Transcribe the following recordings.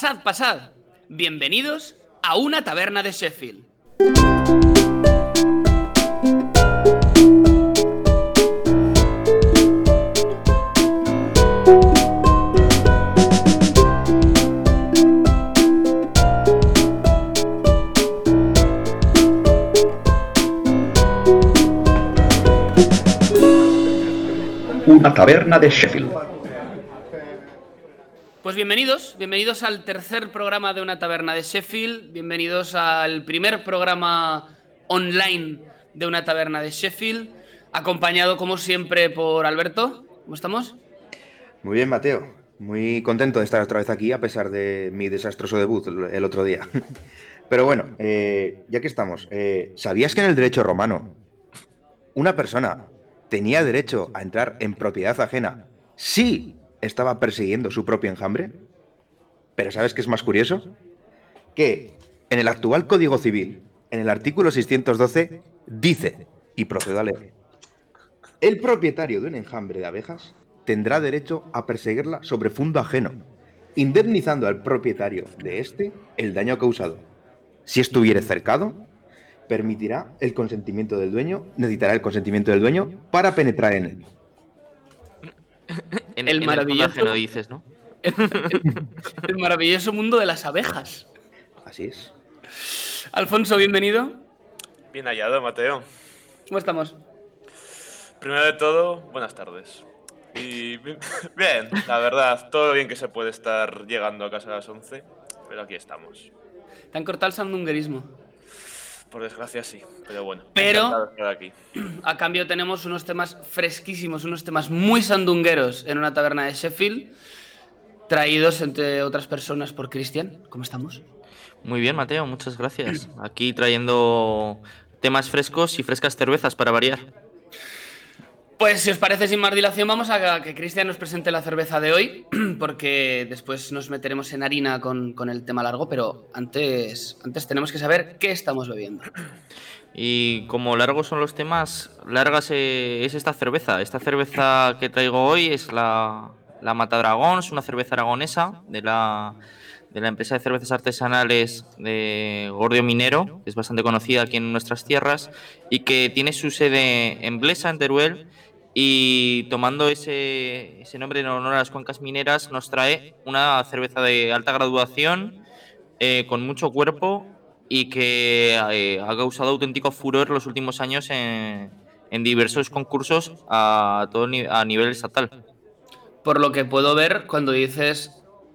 Pasad, pasad. Bienvenidos a una taberna de Sheffield. Una taberna de Sheffield. Bienvenidos, bienvenidos al tercer programa de una taberna de Sheffield, bienvenidos al primer programa online de una taberna de Sheffield, acompañado como siempre por Alberto. ¿Cómo estamos? Muy bien, Mateo. Muy contento de estar otra vez aquí a pesar de mi desastroso debut el otro día. Pero bueno, eh, ya que estamos, eh, ¿sabías que en el derecho romano una persona tenía derecho a entrar en propiedad ajena si estaba persiguiendo su propio enjambre? Pero ¿sabes qué es más curioso? Que en el actual Código Civil, en el artículo 612, dice, y procedo a leer, el propietario de un enjambre de abejas tendrá derecho a perseguirla sobre fondo ajeno, indemnizando al propietario de este el daño causado. Si estuviere cercado, permitirá el consentimiento del dueño, necesitará el consentimiento del dueño para penetrar en él. En, El en maravilloso- dices, ¿no? El maravilloso mundo de las abejas. Así es. Alfonso, bienvenido. Bien hallado, Mateo. ¿Cómo estamos? Primero de todo, buenas tardes. Y bi- bien, la verdad, todo bien que se puede estar llegando a casa a las 11, pero aquí estamos. Te han cortado el sandunguerismo. Por desgracia sí, pero bueno. Pero- aquí. A cambio tenemos unos temas fresquísimos, unos temas muy sandungueros en una taberna de Sheffield, traídos entre otras personas por Cristian. ¿Cómo estamos? Muy bien, Mateo, muchas gracias. Aquí trayendo temas frescos y frescas cervezas para variar. Pues si os parece sin más dilación vamos a que Cristian nos presente la cerveza de hoy, porque después nos meteremos en harina con, con el tema largo, pero antes, antes tenemos que saber qué estamos bebiendo. Y como largos son los temas, largas eh, es esta cerveza. Esta cerveza que traigo hoy es la, la Matadragón, es una cerveza aragonesa de la, de la empresa de cervezas artesanales de Gordio Minero, que es bastante conocida aquí en nuestras tierras, y que tiene su sede en Blesa, en Teruel, y tomando ese, ese nombre en honor a las cuencas mineras, nos trae una cerveza de alta graduación, eh, con mucho cuerpo y que eh, ha causado auténtico furor los últimos años en, en diversos concursos a, todo ni- a nivel estatal. Por lo que puedo ver, cuando dices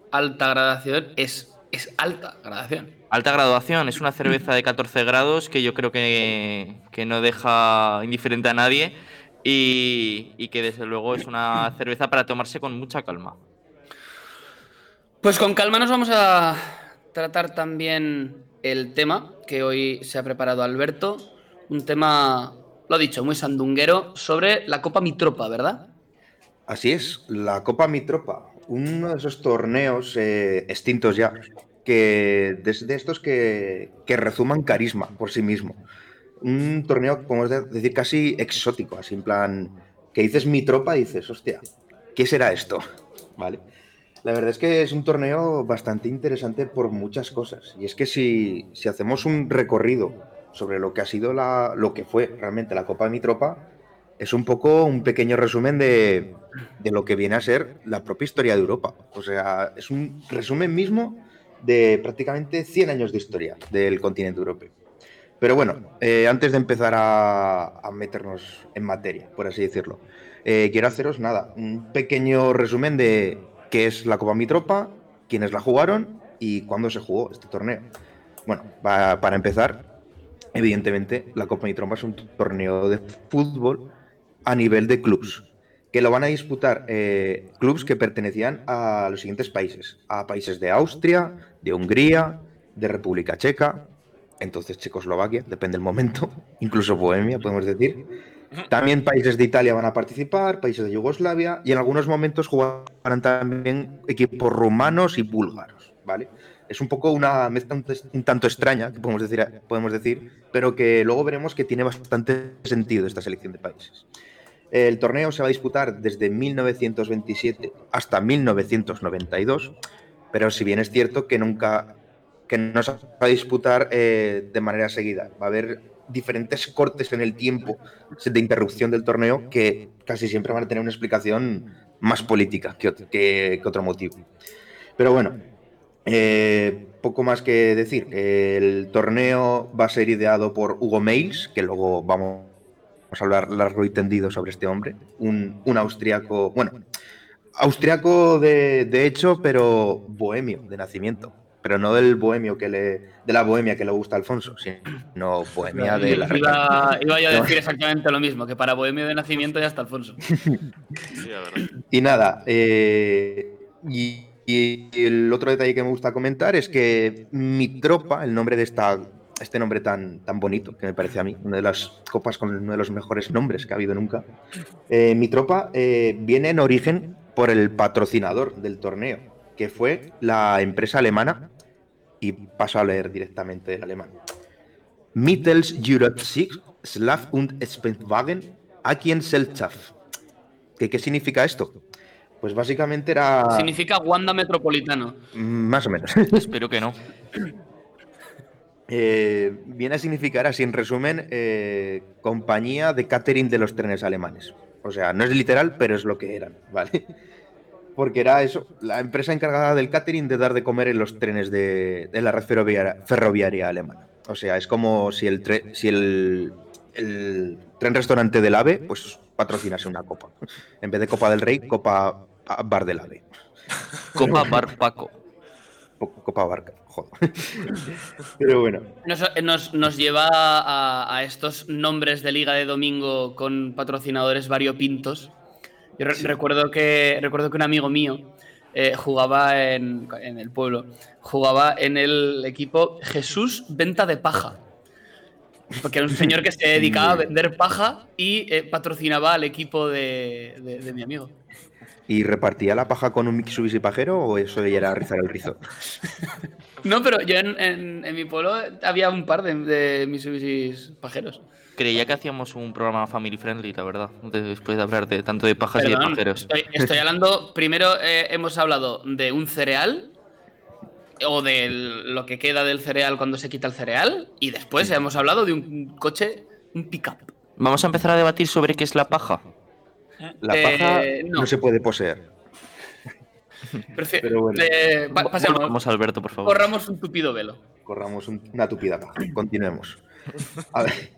alta gradación, es, es alta gradación. Alta graduación, es una cerveza de 14 grados que yo creo que, que no deja indiferente a nadie y, y que desde luego es una cerveza para tomarse con mucha calma. Pues con calma nos vamos a tratar también el tema que hoy se ha preparado Alberto. Un tema, lo dicho, muy sandunguero sobre la Copa Mitropa, ¿verdad? Así es, la Copa Mitropa, uno de esos torneos eh, extintos ya, que de, de estos que, que rezuman carisma por sí mismo. Un torneo, de- decir, casi exótico, así en plan, que dices Mitropa y dices, hostia, ¿qué será esto? ¿Vale? La verdad es que es un torneo bastante interesante por muchas cosas. Y es que si, si hacemos un recorrido sobre lo que ha sido la, lo que fue realmente la Copa Mitropa, es un poco un pequeño resumen de, de lo que viene a ser la propia historia de Europa. O sea, es un resumen mismo de prácticamente 100 años de historia del continente europeo. Pero bueno, eh, antes de empezar a, meternos en materia, por así decirlo, eh, quiero haceros nada, un pequeño resumen de qué es la Copa Mitropa, quiénes la jugaron y cuándo se jugó este torneo. Bueno, pa- para empezar, evidentemente, la Copa Mitropa es un torneo de fútbol a nivel de clubs, que lo van a disputar eh, clubs que pertenecían a los siguientes países, a países de Austria, de Hungría, de República Checa, entonces Checoslovaquia, depende del momento, incluso Bohemia, podemos decir. También países de Italia van a participar, países de Yugoslavia y en algunos momentos jugarán también equipos rumanos y búlgaros, ¿vale? Es un poco una mezcla un, tanto extraña, que podemos decir, podemos decir, pero que luego veremos que tiene bastante sentido esta selección de países. El torneo se va a disputar desde 1927 hasta 1992 Pero si bien es cierto que nunca, que no se va a disputar eh, de manera seguida, va a haber diferentes cortes en el tiempo de interrupción del torneo que casi siempre van a tener una explicación más política que, ot- que- que otro motivo. Pero bueno, eh, poco más que decir. El torneo va a ser ideado por Hugo Mails, que luego vamos a hablar largo y tendido sobre este hombre. Un, un austriaco, bueno, austriaco de, de hecho, pero bohemio de nacimiento. Pero no del bohemio que le, de la bohemia que le gusta a Alfonso, sino bohemia de la Iba, iba yo a decir exactamente lo mismo, que para Bohemio de nacimiento ya está Alfonso. Sí. Y nada, eh, y, y el otro detalle que me gusta comentar es que mi tropa, el nombre de esta, este nombre tan, tan bonito, que me parece a mí, una de las copas con uno de los mejores nombres que ha habido nunca, eh, mi tropa eh, viene en origen por el patrocinador del torneo, que fue la empresa alemana, y paso a leer directamente del alemán. Mittels Europe 6, Slav und Spendwagen, Akienseltschaft. ¿Qué, ¿Qué significa esto? Pues básicamente era. Significa Wanda Metropolitano. Más o menos. Espero que no. Eh, viene a significar, así en resumen, eh, compañía de catering de los trenes alemanes. O sea, no es literal, pero es lo que eran, ¿vale? Porque era eso, la empresa encargada del catering de dar de comer en los trenes de, de la red ferroviaria, ferroviaria alemana. O sea, es como si el, tre- si el, el tren restaurante del AVE, pues patrocinase una copa. En vez de Copa del Rey, Copa Bar del AVE. Copa Bar Paco. Copa Barca, joder. Pero bueno. Nos, nos- nos lleva a, a estos nombres de Liga de Domingo con patrocinadores variopintos. Yo re- recuerdo, que, recuerdo que un amigo mío eh, jugaba en, en el pueblo, jugaba en el equipo Jesús Venta de Paja. Porque era un señor que se dedicaba a vender paja y eh, patrocinaba al equipo de, de- de mi amigo. ¿Y repartía la paja con un Mitsubishi pajero o eso ya era rizar el rizo? No, pero yo en, en- en mi pueblo había un par de, de Mitsubishis pajeros. Creía que hacíamos un programa family friendly, la verdad. Después de hablar de tanto de pajas y de pajeros. Estoy, estoy hablando, primero eh, hemos hablado de un cereal o de lo que queda del cereal cuando se quita el cereal y después hemos hablado de un coche, un pickup. Vamos a empezar a debatir sobre qué es la paja. La Eh, paja no. no. se puede poseer. Prefi- Pero bueno. eh, pa- pasemos, Vamos, Alberto, por favor. corramos un tupido velo. Corramos un- una tupida paja. Continuemos. A ver.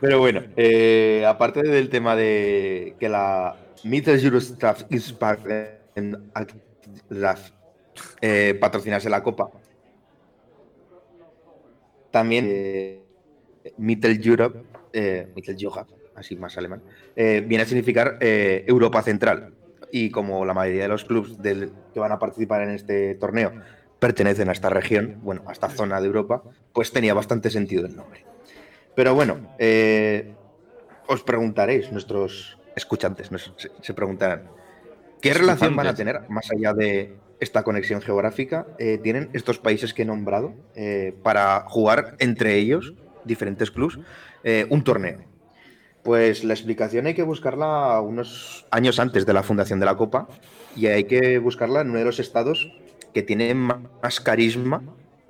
Pero bueno, eh, aparte del tema de que la Mitteleurostaff en eh, patrocinase la copa, también eh, Mittel Europe, eh, Mittel así más alemán, eh, viene a significar Europa Central. Y como la mayoría de los clubes que van a participar en este torneo pertenecen a esta región, bueno, a esta zona de Europa, pues tenía bastante sentido el nombre. Pero bueno, eh, os preguntaréis, nuestros escuchantes nos- se, se preguntarán, ¿qué relación van a tener más allá de esta conexión geográfica? eh, ¿Tienen estos países que he nombrado eh, para jugar entre ellos, diferentes clubes, eh, un torneo? Pues la explicación hay que buscarla unos años antes de la fundación de la Copa y hay que buscarla en uno de los estados que tiene más carisma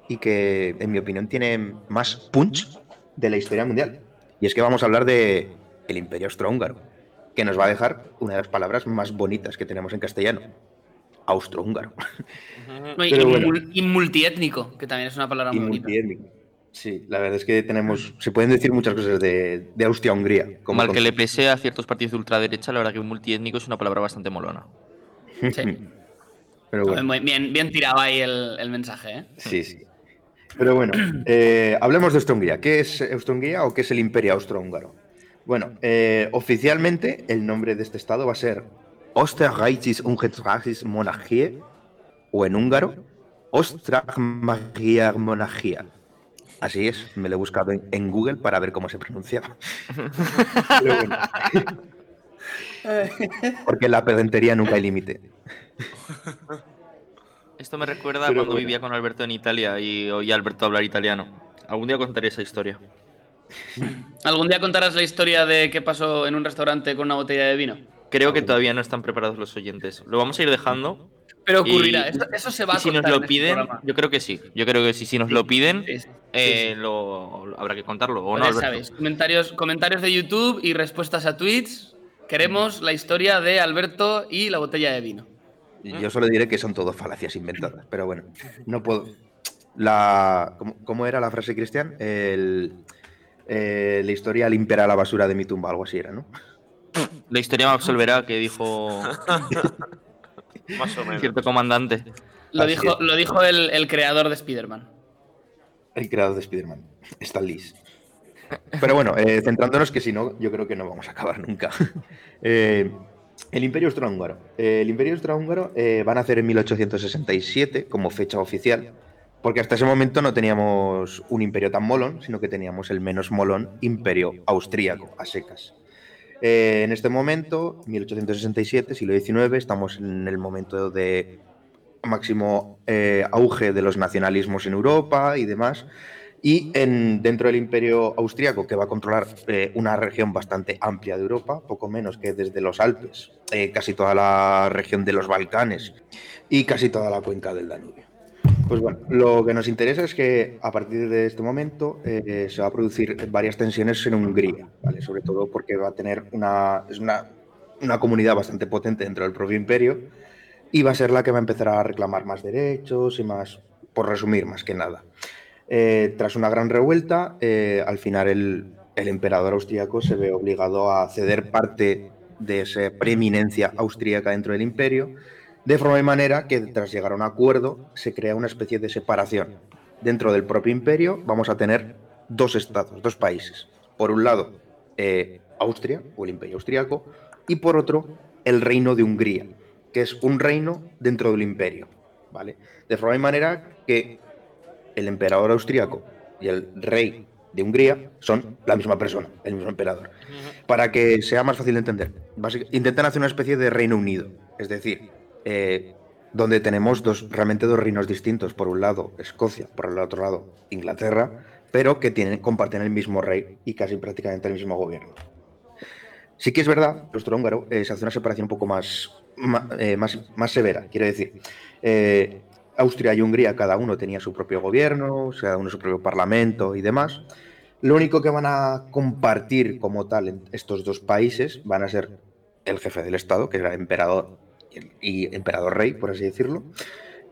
y que, en mi opinión, tiene más punch de la historia mundial. Y es que vamos a hablar de el Imperio Austrohúngaro, que nos va a dejar una de las palabras más bonitas que tenemos en castellano, austrohúngaro. Y, Pero y bueno. y multiétnico, que también es una palabra y muy bonita. Sí, la verdad es que tenemos, se pueden decir muchas cosas de, de Austria-Hungría. Como al que le pese a ciertos partidos de ultraderecha, la verdad que multiétnico es una palabra bastante molona. Sí. Pero bueno. Muy Bien, bien tirado ahí el, el mensaje, ¿eh? Sí, sí. Pero bueno, eh, hablemos de Austria-Hungría. ¿Qué es Austria-Hungría o qué es el Imperio Austrohúngaro? Bueno, eh, oficialmente el nombre de este estado va a ser Österreichische Ungetragische Monarchie o en húngaro Ostrag Monarchia. Así es, me lo he buscado en, en Google para ver cómo se pronunciaba. Pero bueno. Porque en la pedantería nunca hay límite. Esto me recuerda Pero cuando bueno. vivía con Alberto en Italia y oía a Alberto hablar italiano. Algún día contaré esa historia. ¿Algún día contarás la historia de qué pasó en un restaurante con una botella de vino? Creo que todavía no están preparados los oyentes. Lo vamos a ir dejando. Pero ocurrirá, Y- eso, eso se va a si nos lo este piden, yo creo que sí. Yo creo que sí. Si nos lo piden, Sí, sí, eh, sí. lo, lo- habrá que contarlo. ¿O no, ya Alberto? sabéis, comentarios, comentarios de YouTube y respuestas a tweets. Queremos la historia de Alberto y la botella de vino. Yo solo diré que son todo falacias inventadas, pero bueno, no puedo. La, ¿cómo, cómo era la frase, Cristian? El, eh, la historia limpiará la basura de mi tumba, algo así era, ¿no? La historia me absolverá que dijo Más o menos. cierto comandante. Lo Así dijo, es. lo dijo el, el creador de Spider-Man. El creador de Spider-Man, Stan Lee. Pero bueno, eh, centrándonos que si no, yo creo que no vamos a acabar nunca. Eh, el Imperio Austrohúngaro. El Imperio Austrohúngaro eh, va a nacer en 1867 como fecha oficial, porque hasta ese momento no teníamos un imperio tan molón, sino que teníamos el menos molón Imperio Austríaco, a secas. Eh, en este momento, 1867, siglo XIX, estamos en el momento de máximo eh, auge de los nacionalismos en Europa y demás. Y en, dentro del imperio austríaco, que va a controlar eh, una región bastante amplia de Europa, poco menos que desde los Alpes, eh, casi toda la región de los Balcanes y casi toda la cuenca del Danubio. Pues bueno, lo que nos interesa es que a partir de este momento eh, se va a producir varias tensiones en Hungría, ¿vale? sobre todo porque va a tener una, es una, una comunidad bastante potente dentro del propio imperio y va a ser la que va a empezar a reclamar más derechos y más, por resumir, más que nada. Eh, tras una gran revuelta, eh, al final el, el emperador austríaco se ve obligado a ceder parte de esa preeminencia austríaca dentro del imperio, de forma y manera que tras llegar a un acuerdo se crea una especie de separación. Dentro del propio imperio vamos a tener dos estados, dos países. Por un lado, eh, Austria o el imperio austríaco, y por otro, el reino de Hungría, que es un reino dentro del imperio. ¿vale? De forma y manera que el emperador austríaco y el rey de Hungría son la misma persona, el mismo emperador. Para que sea más fácil de entender, intentan hacer una especie de Reino Unido, es decir, eh, donde tenemos dos, realmente dos reinos distintos. Por un lado, Escocia, por el otro lado, Inglaterra, pero que tienen, comparten el mismo rey y casi prácticamente el mismo gobierno. Sí que es verdad, nuestro húngaro eh, se hace una separación un poco más, eh, más, más severa. Quiero decir, eh, Austria y Hungría cada uno tenía su propio gobierno, cada uno su propio parlamento y demás. Lo único que van a compartir como tal en estos dos países van a ser el jefe del Estado, que era emperador y, emperador rey, por así decirlo,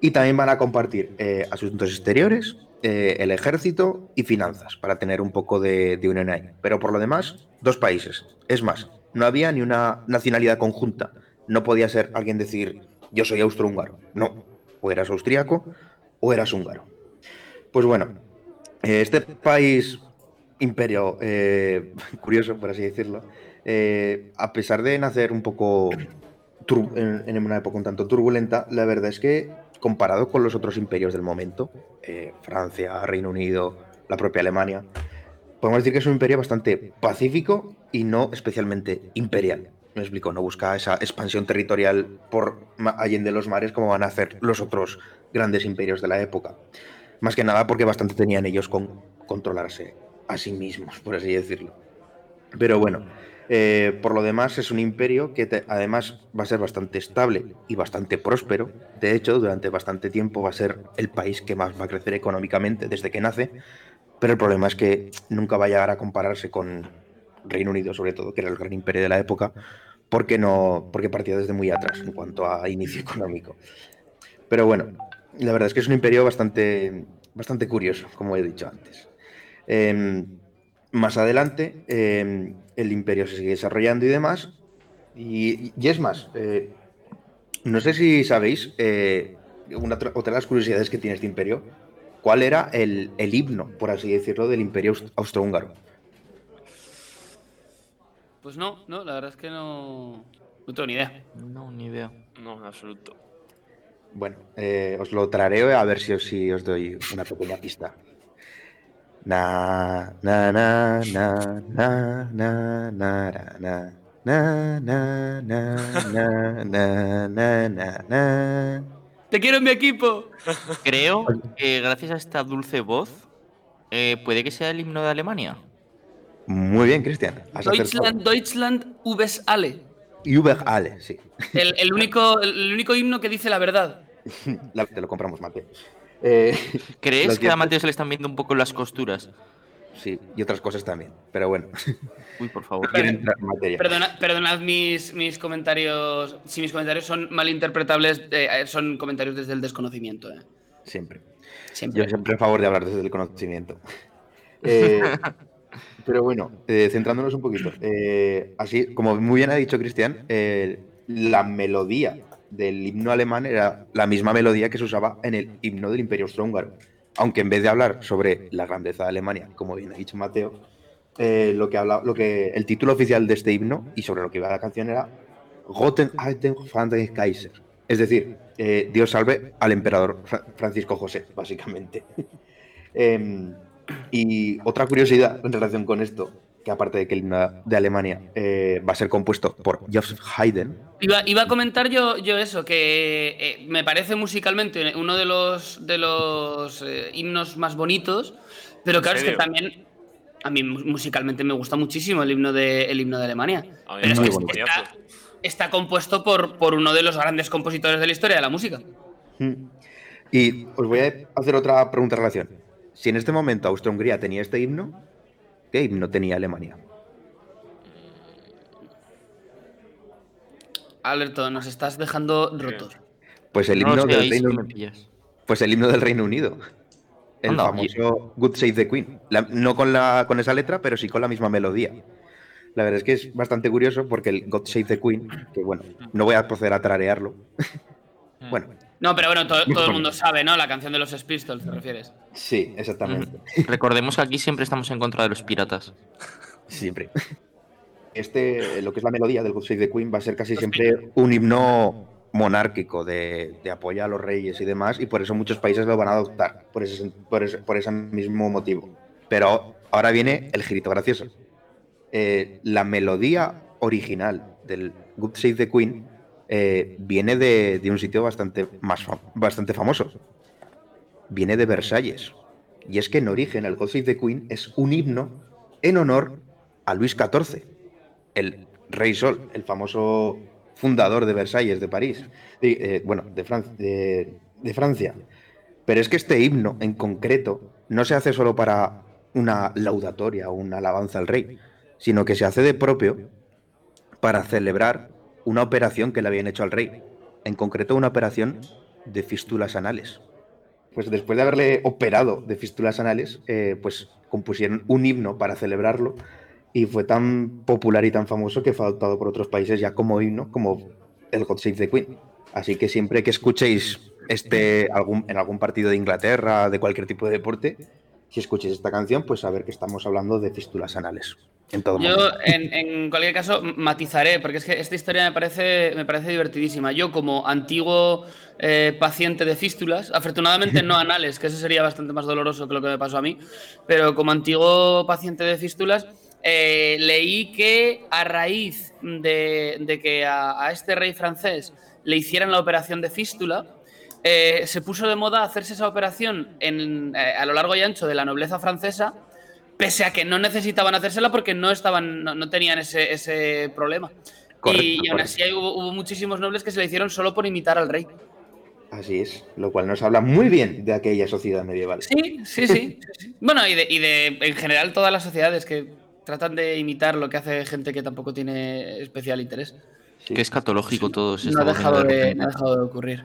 y también van a compartir eh, asuntos exteriores, eh, el ejército y finanzas, para tener un poco de, de unión ahí. Pero por lo demás, dos países. Es más, no había ni una nacionalidad conjunta. No podía ser alguien decir, yo soy austrohúngaro. No, o eras austríaco o eras húngaro. Pues bueno, eh, este país imperio eh, curioso, por así decirlo, eh, a pesar de nacer un poco en, en una época un tanto turbulenta, la verdad es que comparado con los otros imperios del momento, Francia, Reino Unido, la propia Alemania, podemos decir que es un imperio bastante pacífico y no especialmente imperial. Me explico, no busca esa expansión territorial por allende los mares como van a hacer los otros grandes imperios de la época. Más que nada porque bastante tenían ellos con controlarse a sí mismos, por así decirlo. Pero bueno, eh, por lo demás es un imperio que además va a ser bastante estable y bastante próspero. De hecho, durante bastante tiempo va a ser el país que más va a crecer económicamente desde que nace. Pero el problema es que nunca va a llegar a compararse con Reino Unido, sobre todo, que era el gran imperio de la época, porque, no, porque partía desde muy atrás en cuanto a inicio económico. Pero bueno, la verdad es que es un imperio bastante, bastante curioso, como he dicho antes. Em, más adelante, eh, el imperio se sigue desarrollando y demás. Y, es más, eh, no sé si sabéis, eh, una, otra de las curiosidades que tiene este imperio, cuál era el, el himno, por así decirlo, del imperio aust- austrohúngaro. Pues no, no, la verdad es que no, no tengo ni idea. No, ni idea. No, en absoluto. Bueno, eh, os lo trareo a ver si os, si os doy una pequeña pista. Na, na, na, na, na, na, na, na, na, na, na, na, na, na, na. ¡Te quiero en mi equipo! Creo que gracias a esta dulce voz, eh, puede que sea el himno de Alemania. Muy bien, Cristian. Deutschland, Deutschland, Ubes alle. Über alle, sí. El, el único, el único himno que dice la verdad. La- te lo compramos, Mateo. Eh, ¿Crees que a Mateo se le están viendo un poco las costuras? sí, y otras cosas también. Pero bueno, Uy, por favor. quiero entrar en materia. Perdona- perdonad mis, mis comentarios. Si mis comentarios son malinterpretables, eh, son comentarios desde el desconocimiento. eh. Siempre. Siempre. Yo siempre a favor de hablar desde el conocimiento. Pero bueno, eh, centrándonos un poquito. eh, así, como muy bien ha dicho Cristian, eh, la melodía del himno alemán era la misma melodía que se usaba en el himno del Imperio Austrohúngaro. Aunque en vez de hablar sobre la grandeza de Alemania, como bien ha dicho Mateo, eh, lo, que habla, lo que el título oficial de este himno y sobre lo que iba la canción era Gotten Alten Franz Kaiser. Es decir, eh, Dios salve al emperador Fra- Francisco José, básicamente. Y otra curiosidad en relación con esto, que aparte de que el himno de Alemania eh, va a ser compuesto por Joseph Haydn, Iba, iba a comentar yo, yo eso, que eh, me parece musicalmente uno de los, de los eh, himnos más bonitos, pero ¿En claro, es que también a mí mu- musicalmente me gusta muchísimo el himno de, el himno de Alemania. A mí Pero es que bonito. está, está compuesto por, por uno de los grandes compositores de la historia de la música. Mm. Y os voy a hacer otra pregunta en relación. Si en este momento Austria-Hungría tenía este himno, ¿qué himno tenía Alemania? Alberto, nos estás dejando rotos. Pues el No himno del Reino pillas. Pues el himno del Reino Unido. El Anda, famoso Good Save the Queen. La- no con, la, con esa letra, pero sí con la misma melodía. La verdad es que es bastante curioso porque el God Save the Queen, que bueno, no voy a proceder a tararearlo. bueno, No, pero bueno, todo, todo el mundo sabe, ¿no? La canción de los Sex Pistols, ¿te refieres? sí, exactamente. Recordemos que aquí siempre estamos en contra de los piratas. Siempre. Este, lo que es la melodía del God Save the Queen va a ser casi siempre un himno monárquico de, de apoyo a los reyes y demás, y por eso muchos países lo van a adoptar, por ese, por ese, por ese mismo motivo. Pero ahora viene el girito gracioso. Eh, la melodía original del Good Save the Queen eh, viene de, de un sitio bastante, más bastante famoso. Viene de Versalles. Y es que en origen el Save the Queen es un himno en honor a Luis XIV, el Rey Sol, el famoso fundador de Versalles, de París, de- eh, bueno, de, de- de Francia. Pero es que este himno en concreto no se hace solo para una laudatoria o una alabanza al rey, sino que se hace de propio para celebrar una operación que le habían hecho al rey, en concreto una operación de fístulas anales. Pues después de haberle operado de fístulas anales, eh, pues compusieron un himno para celebrarlo y fue tan popular y tan famoso que fue adoptado por otros países ya como himno, como el God Save the Queen. Así que siempre que escuchéis este algún, en algún partido de Inglaterra, de cualquier tipo de deporte, si escuchéis esta canción, pues saber que estamos hablando de fístulas anales. En todo Yo, en, en cualquier caso, matizaré, porque es que esta historia me parece, me parece divertidísima. Yo, como antiguo eh, paciente de fístulas, afortunadamente no anales, que eso sería bastante más doloroso que lo que me pasó a mí, pero como antiguo paciente de fístulas, eh, leí que a raíz de, de que a, a este rey francés le hicieran la operación de fístula, eh, se puso de moda hacerse esa operación en, eh, a lo largo y ancho de la nobleza francesa, pese a que no necesitaban hacérsela porque no estaban, no, no tenían ese, ese problema. Correcto, y, y aún correcto. así hubo, hubo muchísimos nobles que se le hicieron solo por imitar al rey. Así es, lo cual nos habla muy bien de aquella sociedad medieval. Sí, sí, sí. Bueno, y de, y de en general todas las sociedades que tratan de imitar lo que hace gente que tampoco tiene especial interés. Sí. Qué escatológico todo se No ha, dejado de no ha dejado de ocurrir.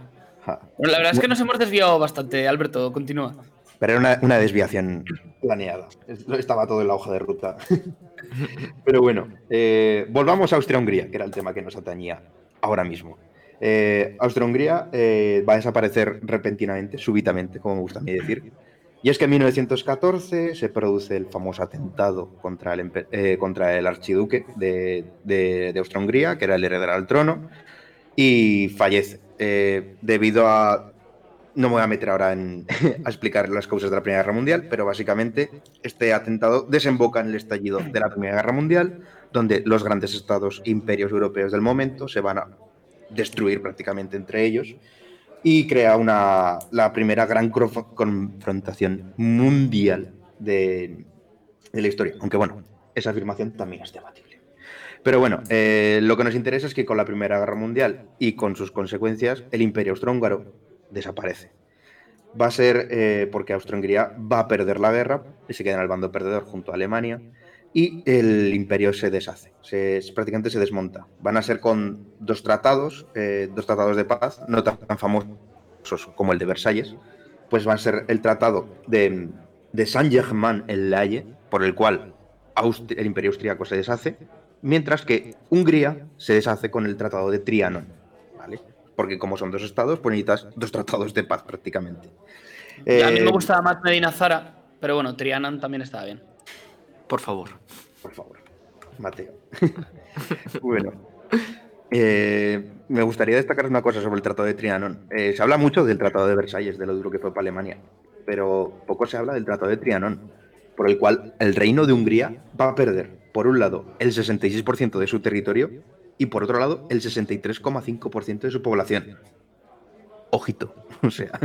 Ja. La verdad es que nos hemos desviado bastante, Alberto, continúa. Pero era una, una desviación planeada. Es- Estaba todo en la hoja de ruta. Pero bueno, eh, volvamos a Austria-Hungría, que era el tema que nos atañía ahora mismo. Eh, Austria-Hungría eh, va a desaparecer repentinamente, súbitamente, como me gusta a mí decir. Y es que en 1914 se produce el famoso atentado contra el, eh, contra el archiduque de, de- de Austria-Hungría, que era el heredero al trono, y fallece. Eh, debido a no me voy a meter ahora en, a explicar las causas de la Primera Guerra Mundial, pero básicamente este atentado desemboca en el estallido de la Primera Guerra Mundial, donde los grandes estados imperios europeos del momento se van a destruir prácticamente entre ellos y crea una, la primera gran confrontación mundial de, de la historia. Aunque bueno, esa afirmación también es debatible. Pero bueno, eh, lo que nos interesa es que con la Primera Guerra Mundial y con sus consecuencias, el Imperio Austrohúngaro desaparece. Va a ser eh, porque Austria-Hungría va a perder la guerra y se queda en el bando perdedor junto a Alemania y el imperio se deshace, se, prácticamente se desmonta. Van a ser con dos tratados, eh, dos tratados de paz, no tan, famosos como el de Versalles, pues va a ser el tratado de, de Saint-Germain en La Haye, por el cual el imperio austríaco se deshace, mientras que Hungría se deshace con el tratado de Trianon, ¿vale? Porque como son dos estados, pues necesitas dos tratados de paz prácticamente. a mí Eh, me gustaba más Medina Zara, pero bueno, Trianon también estaba bien. Por favor. Por favor, Mateo. bueno, eh, me gustaría destacar una cosa sobre el Tratado de Trianon. Eh, se habla mucho del Tratado de Versalles, de lo duro que fue para Alemania, pero poco se habla del Tratado de Trianon, por el cual el Reino de Hungría va a perder, por un lado, el 66% de su territorio y por otro lado, el 63,5% de su población. Ojito, o sea,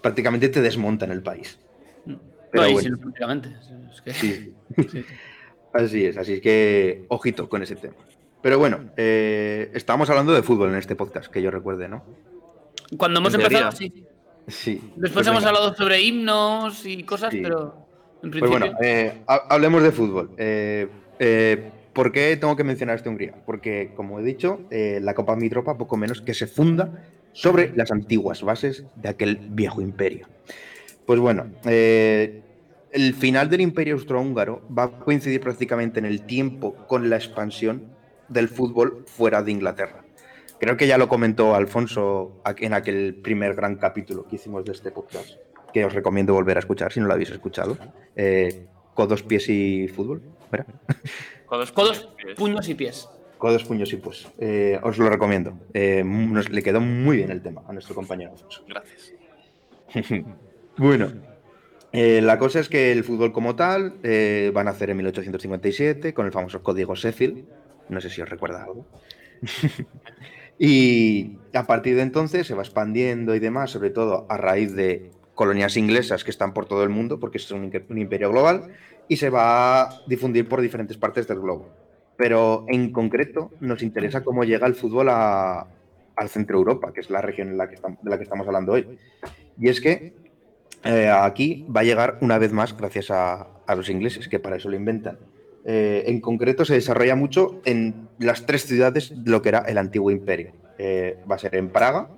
prácticamente te desmontan el país. Pero No, bueno. sí, prácticamente. Es que- Sí. Así es, así es que ojito con ese tema. Pero bueno, eh, estábamos hablando de fútbol en este podcast, que yo recuerde, ¿no? Cuando hemos empezado, sí. Sí. Después Pues hemos venga. hablado sobre himnos y cosas, Sí. pero Pues bueno, eh, ha- hablemos de fútbol. Eh, eh, ¿Por qué tengo que mencionar este Hungría? Porque, como he dicho, la Copa Mitropa poco menos que se funda sobre las antiguas bases de aquel viejo imperio. Pues bueno, el final del imperio austrohúngaro va a coincidir prácticamente en el tiempo con la expansión del fútbol fuera de Inglaterra. Creo que ya lo comentó Alfonso en aquel primer gran capítulo que hicimos de este podcast, que os recomiendo volver a escuchar si no lo habéis escuchado. Eh, codos, pies y fútbol. ¿Era? Codos, Codos, pies. puños y pies. Codos, puños y pues. Eh, os lo recomiendo. Eh, nos, le quedó muy bien el tema a nuestro compañero Alfonso. Gracias. Bueno, eh, la cosa es que el fútbol como tal eh, va a nacer en 1857 con el famoso código Sheffield. No sé si os recuerda algo. y a partir de entonces se va expandiendo y demás, sobre todo a raíz de colonias inglesas que están por todo el mundo, porque es un, imperio global, y se va a difundir por diferentes partes del globo. Pero en concreto nos interesa cómo llega el fútbol al centro Europa, que es la región en la que estam- de la que estamos hablando hoy. Y es que eh, aquí va a llegar una vez más gracias a, a los ingleses, que para eso lo inventan. Eh, en concreto se desarrolla mucho en las tres ciudades de lo que era el antiguo imperio. Eh, va a ser en Praga,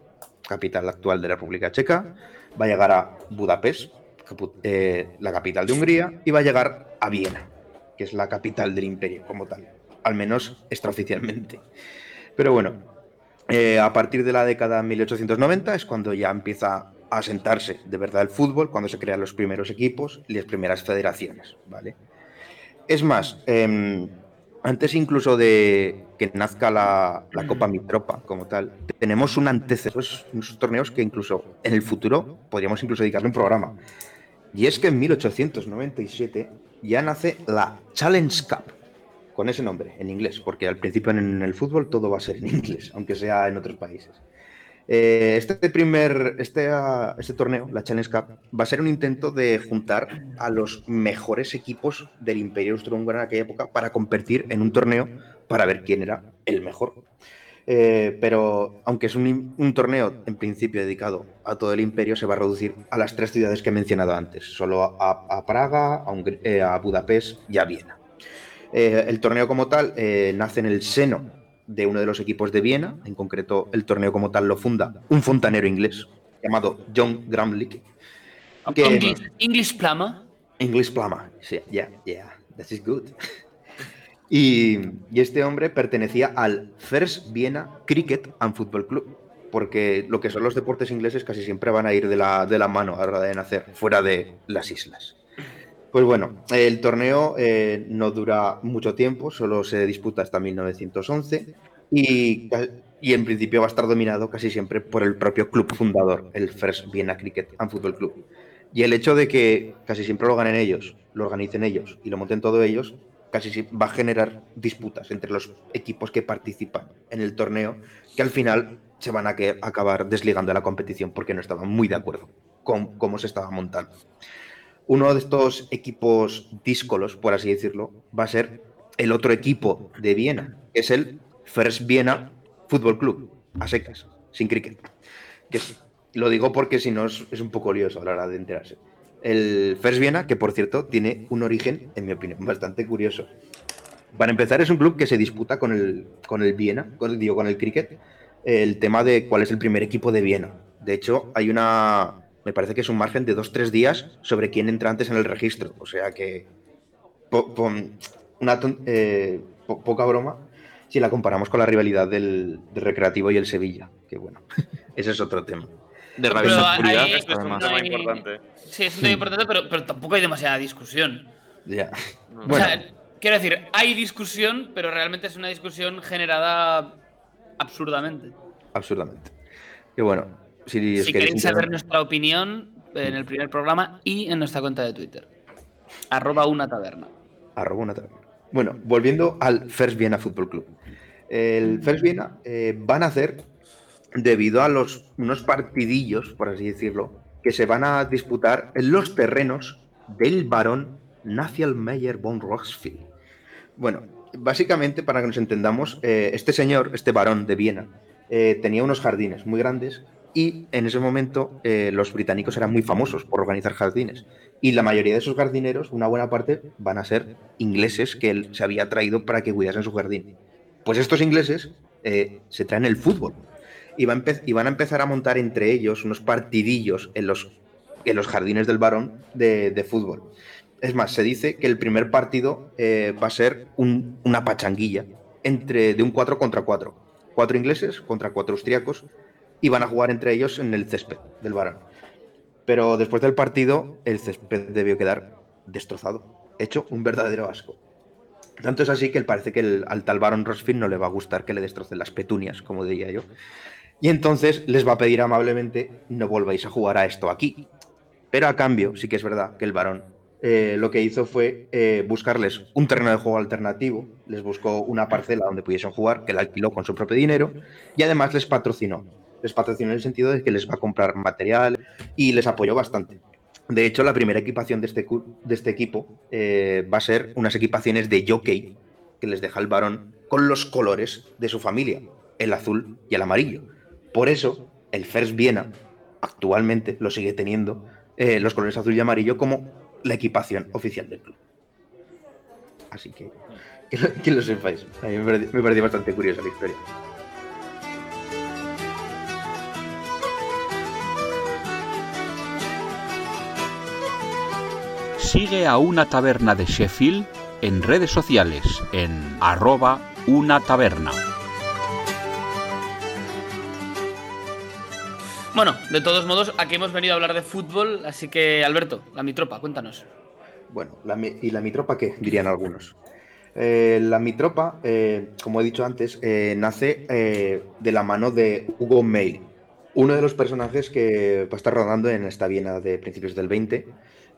capital actual de la República Checa, va a llegar a Budapest, eh, la capital de Hungría, y va a llegar a Viena, que es la capital del imperio como tal, al menos extraoficialmente. Pero bueno, eh, a partir de la década 1890 es cuando ya empieza a asentarse de verdad el fútbol, cuando se crean los primeros equipos y las primeras federaciones, ¿vale? Es más, em, antes incluso de que nazca la, la Copa Mitropa como tal, tenemos un antecedente, unos torneos que incluso en el futuro podríamos incluso dedicarle un programa. Y es que en 1897 ya nace la Challenge Cup, con ese nombre, en inglés, porque al principio en el fútbol todo va a ser en inglés, aunque sea en otros países. Eh, este primer, este, ah, este torneo, la Challenge Cup, va a ser un intento de juntar a los mejores equipos del Imperio Austrohúngaro en aquella época para competir en un torneo para ver quién era el mejor. Eh, pero aunque es un, un torneo en principio dedicado a todo el imperio, se va a reducir a las tres ciudades que he mencionado antes, solo a, a Praga, eh, a Budapest y a Viena. El torneo como tal nace en el seno de uno de los equipos de Viena, en concreto el torneo como tal lo funda un fontanero inglés llamado John Gramlich. que- English, English Plama. English Plama. Sí, yeah, yeah, that is good. Y, y este hombre pertenecía al First Vienna Cricket and Football Club, porque lo que son los deportes ingleses casi siempre van a ir de la, de la mano a la hora de nacer, fuera de las islas. Pues bueno, el torneo eh, no dura mucho tiempo, solo se disputa hasta 1911 y, y en principio va a estar dominado casi siempre por el propio club fundador, el First Vienna Cricket and Football Club. Y el hecho de que casi siempre lo ganen ellos, lo organicen ellos y lo monten todo ellos, casi si- va a generar disputas entre los equipos que participan en el torneo, que al final se van a acabar desligando de la competición porque no estaban muy de acuerdo con cómo se estaba montando. Uno de estos equipos díscolos, por así decirlo, va a ser el otro equipo de Viena, que es el First Viena Fútbol Club, a secas, sin cricket. Que lo digo porque si no es, es un poco lioso a la hora de enterarse. El First Viena, que por cierto tiene un origen, en mi opinión, bastante curioso. Para empezar, es un club que se disputa con el, con el Viena, con, digo, con el cricket, el tema de cuál es el primer equipo de Viena. De hecho, hay una, me parece que es un margen de dos, tres días sobre quién entra antes en el registro. O sea que, po- po- una ton- eh, po- poca broma si la comparamos con la rivalidad del, del Recreativo y el Sevilla. Que bueno, ese es otro tema. De ahí- oscuridad, Esto es un tema hay- importante. Sí, es un tema importante, pero, pero tampoco hay demasiada discusión. Ya. O Bueno, sea, quiero decir, hay discusión, pero realmente es una discusión generada absurdamente. absurdamente. Y bueno, si, queréis saber nuestra opinión, en el primer programa y en nuestra cuenta de Twitter. Arroba una taberna. Arroba una taberna. Bueno, volviendo al First Viena Fútbol Club. El First Viena eh, van a hacer, debido a los unos partidillos, por así decirlo, que se van a disputar en los terrenos del barón Nacial Meyer von Roxfield. Bueno, básicamente, para que nos entendamos, eh, este señor, este barón de Viena, eh, tenía unos jardines muy grandes y en ese momento eh, los británicos eran muy famosos por organizar jardines. Y la mayoría de esos jardineros, una buena parte, van a ser ingleses que él se había traído para que cuidasen su jardín. Pues estos ingleses eh, se traen el fútbol y, van a empezar a montar entre ellos unos partidillos en los, en los jardines del varón de, fútbol. Es más, se dice que el primer partido eh, va a ser un- una pachanguilla entre, de un 4 contra 4. Cuatro ingleses contra cuatro austriacos y van a jugar entre ellos en el césped del varón. Pero después del partido, el césped debió quedar destrozado, hecho un verdadero asco. Tanto es así que parece que el- al tal Baron Rosfield no le va a gustar que le destrocen las petunias, como diría yo. Y entonces les va a pedir amablemente no volváis a jugar a esto aquí. Pero a cambio, sí que es verdad que el varón eh, lo que hizo fue eh, buscarles un terreno de juego alternativo, les buscó una parcela donde pudiesen jugar, que la alquiló con su propio dinero, y además les patrocinó. Les en el sentido de que les va a comprar material y les apoyó bastante. De hecho, la primera equipación de este, de este equipo eh, va a ser unas equipaciones de jockey que les deja el varón con los colores de su familia, el azul y el amarillo. Por eso, el First Viena actualmente lo sigue teniendo eh, los colores azul y amarillo como la equipación oficial del club. Así que, que lo, sepáis. A mí me pareció bastante curiosa la historia. Sigue a una taberna de Sheffield en redes sociales en arroba una taberna. Bueno, de todos modos, aquí hemos venido a hablar de fútbol, así que Alberto, la mitropa, cuéntanos. Bueno, la mi- ¿y la mitropa qué? Dirían algunos. Eh, la mitropa, eh, como he dicho antes, eh, nace eh, de la mano de Hugo May, uno de los personajes que va a estar rodando en esta Viena de principios del 20,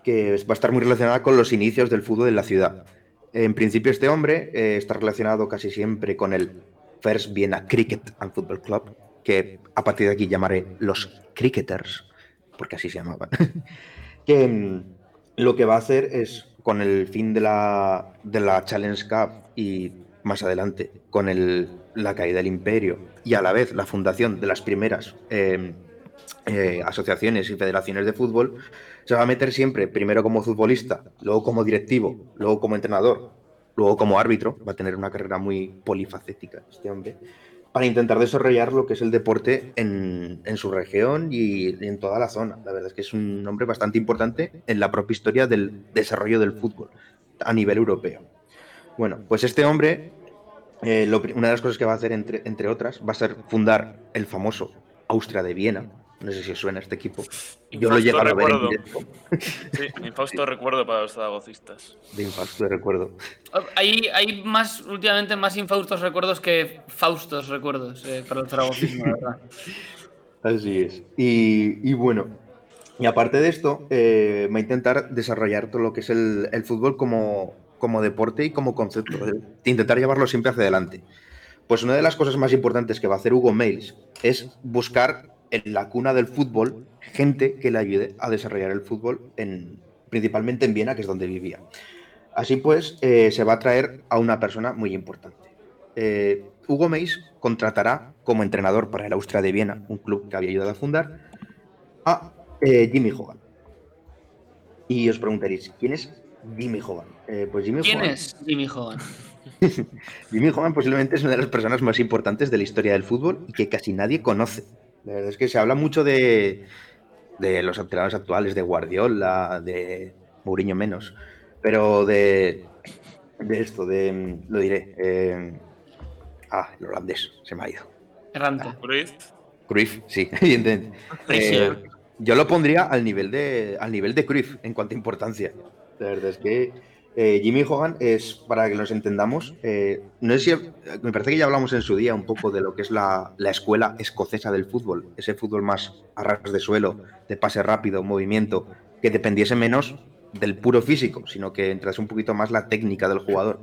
que va a estar muy relacionada con los inicios del fútbol en la ciudad. En principio, este hombre eh, está relacionado casi siempre con el First Vienna Cricket and Football Club, que a partir de aquí llamaré los Cricketers, porque así se llamaban. que mm, lo que va a hacer es, con el fin de la, de la Challenge Cup y más adelante con el- la caída del imperio y a la vez la fundación de las primeras eh, eh, asociaciones y federaciones de fútbol, se va a meter siempre, primero como futbolista, luego como directivo, luego como entrenador, luego como árbitro, va a tener una carrera muy polifacética este hombre, para intentar desarrollar lo que es el deporte en, en su región y, en toda la zona. La verdad es que es un hombre bastante importante en la propia historia del desarrollo del fútbol a nivel europeo. Bueno, pues este hombre, eh, una de las cosas que va a hacer, entre, entre otras, va a ser fundar el famoso Austria de Viena. No sé si os suena este equipo. Yo lo llegado a ver en recuerdo. directo. Sí, infausto recuerdo para los zaragocistas. De infausto, de recuerdo. Hay, hay más, últimamente, más infaustos recuerdos que faustos recuerdos eh, para el zaragocismo, la verdad. Así es. Y, y bueno, y aparte de esto, eh, va a intentar desarrollar todo lo que es el, el fútbol como, como deporte y como concepto. de intentar llevarlo siempre hacia adelante. Pues una de las cosas más importantes que va a hacer Hugo Mails es buscar en la cuna del fútbol gente que le ayude a desarrollar el fútbol, en, principalmente en Viena, que es donde vivía. Así pues, eh, se va a traer a una persona muy importante. eh, Hugo Meis contratará como entrenador para el Austria de Viena, un club que había ayudado a fundar, a eh, Jimmy Hogan. Y os preguntaréis, ¿quién es Jimmy Hogan? Eh, pues Jimmy ¿Quién Hogan, es Jimmy Hogan? Jimmy Hogan posiblemente es una de las personas más importantes de la historia del fútbol y que casi nadie conoce. La verdad es que se habla mucho de, de los entrenadores actuales, de Guardiola, de Mourinho menos, pero de, de esto, de, lo diré, eh, ah, el holandés, se me ha ido. Errante. Cruyff. Cruyff, sí, evidentemente. Eh, yo lo pondría al nivel de al nivel de Cruyff en cuanto a importancia. La verdad es que eh, Jimmy Hogan es, para que nos entendamos, eh, no sé si, me parece que ya hablamos en su día un poco de lo que es la, la escuela escocesa del fútbol, ese fútbol más a ras de suelo, de pase rápido, movimiento, que dependiese menos del puro físico, sino que entrase un poquito más la técnica del jugador.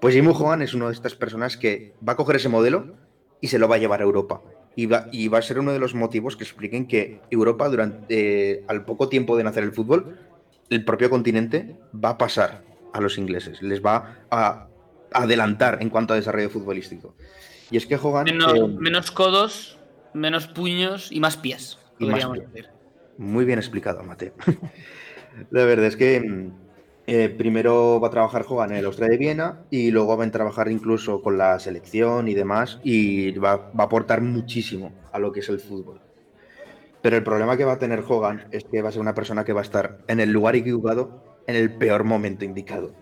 Pues Jimmy Hogan es una de estas personas que va a coger ese modelo y se lo va a llevar a Europa. Y va, y va a ser uno de los motivos que expliquen que Europa, durante eh, al poco tiempo de nacer el fútbol, el propio continente va a pasar a los ingleses, les va a adelantar en cuanto a desarrollo futbolístico. Y es que Hogan... Menos, eh, menos codos, menos puños y más pies. Y más podríamos pies. decir. Muy bien explicado, Mateo. La verdad es que mm, eh, primero va a trabajar Hogan en el Austria de Viena y luego va a trabajar incluso con la selección y demás y va, va a aportar muchísimo a lo que es el fútbol. Pero el problema que va a tener Hogan es que va a ser una persona que va a estar en el lugar equivocado en el peor momento indicado.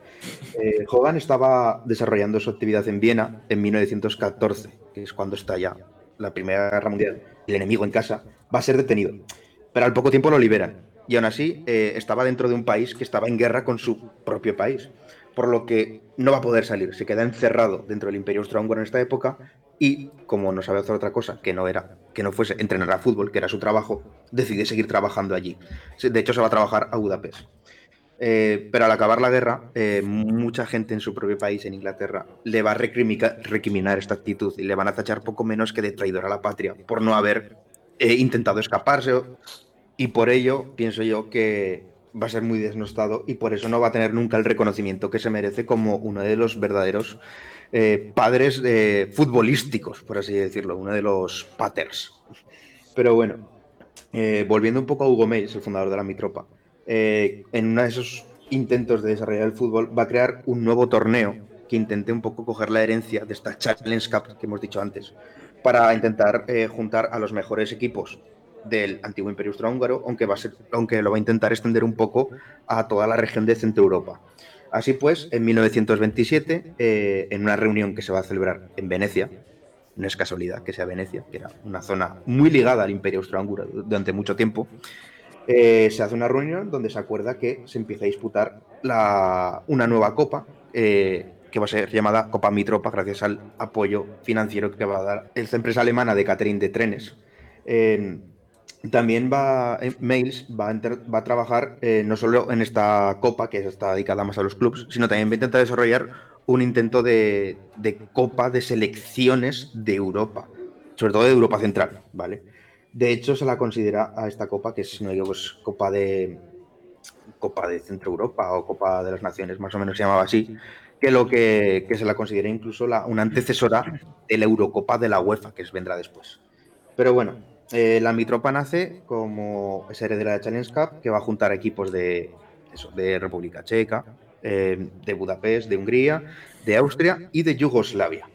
Eh, Hogan estaba desarrollando su actividad en Viena en 1914, que es cuando estalla la Primera Guerra Mundial, el enemigo en casa, va a ser detenido. Pero al poco tiempo lo liberan. Y aún así eh, estaba dentro de un país que estaba en guerra con su propio país. Por lo que no va a poder salir. Se queda encerrado dentro del Imperio Austrohúngaro en esta época. Y como no sabe hacer otra cosa que no era que no fuese entrenar a fútbol, que era su trabajo, decide seguir trabajando allí. De hecho, se va a trabajar a Budapest. Eh, pero al acabar la guerra, eh, mucha gente en su propio país, en Inglaterra, le va a recriminar esta actitud y le van a tachar poco menos que de traidor a la patria por no haber eh, intentado escaparse. Y por ello pienso yo que va a ser muy desnostado y por eso no va a tener nunca el reconocimiento que se merece como uno de los verdaderos eh, padres eh, futbolísticos, por así decirlo, uno de los paters. Pero bueno, eh, volviendo un poco a Hugo Meis, el fundador de la Mitropa, eh, en uno de esos intentos de desarrollar el fútbol va a crear un nuevo torneo que intente un poco coger la herencia de esta Challenge Cup que hemos dicho antes, para intentar eh, juntar a los mejores equipos del antiguo Imperio Austrohúngaro, aunque, va a ser, aunque lo va a intentar extender un poco a toda la región de Centro Europa. Así pues, en 1927, eh, en una reunión que se va a celebrar en Venecia, no es casualidad que sea Venecia, que era una zona muy ligada al Imperio Austrohúngaro durante mucho tiempo, eh, se hace una reunión donde se acuerda que se empieza a disputar una nueva copa eh, que va a ser llamada Copa Mitropa gracias al apoyo financiero que va a dar esta empresa alemana de catering de trenes. También va, Mails va a, a trabajar eh, no solo en esta copa, que está dedicada más a los clubes, sino también va a intentar desarrollar un intento de, de copa de selecciones de Europa, sobre todo de Europa Central, ¿vale? De hecho, se la considera a esta copa, que es, si no digo, pues, copa de Copa de Centro Europa o Copa de las Naciones, más o menos se llamaba así, que lo que, que se la considera incluso la, una antecesora de la Eurocopa de la UEFA, que es, vendrá después. Pero bueno, eh, la Mitropa nace como esa heredera de Challenge Cup que va a juntar equipos de, eso, de República Checa, eh, de Budapest, de Hungría, de Austria y de Yugoslavia.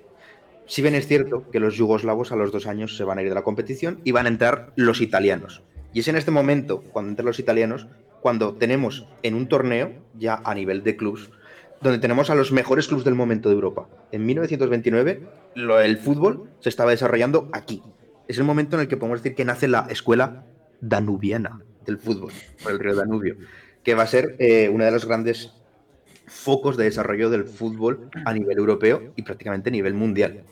Si bien es cierto que los yugoslavos a los dos años se van a ir de la competición y van a entrar los italianos. Y es en este momento, cuando entran los italianos, cuando tenemos en un torneo, ya a nivel de clubs, donde tenemos a los mejores clubes del momento de Europa. En 1929, lo, el fútbol se estaba desarrollando aquí. Es el momento en el que podemos decir que nace la escuela danubiana del fútbol, por el río Danubio, que va a ser eh, una de los grandes focos de desarrollo del fútbol a nivel europeo y prácticamente a nivel mundial.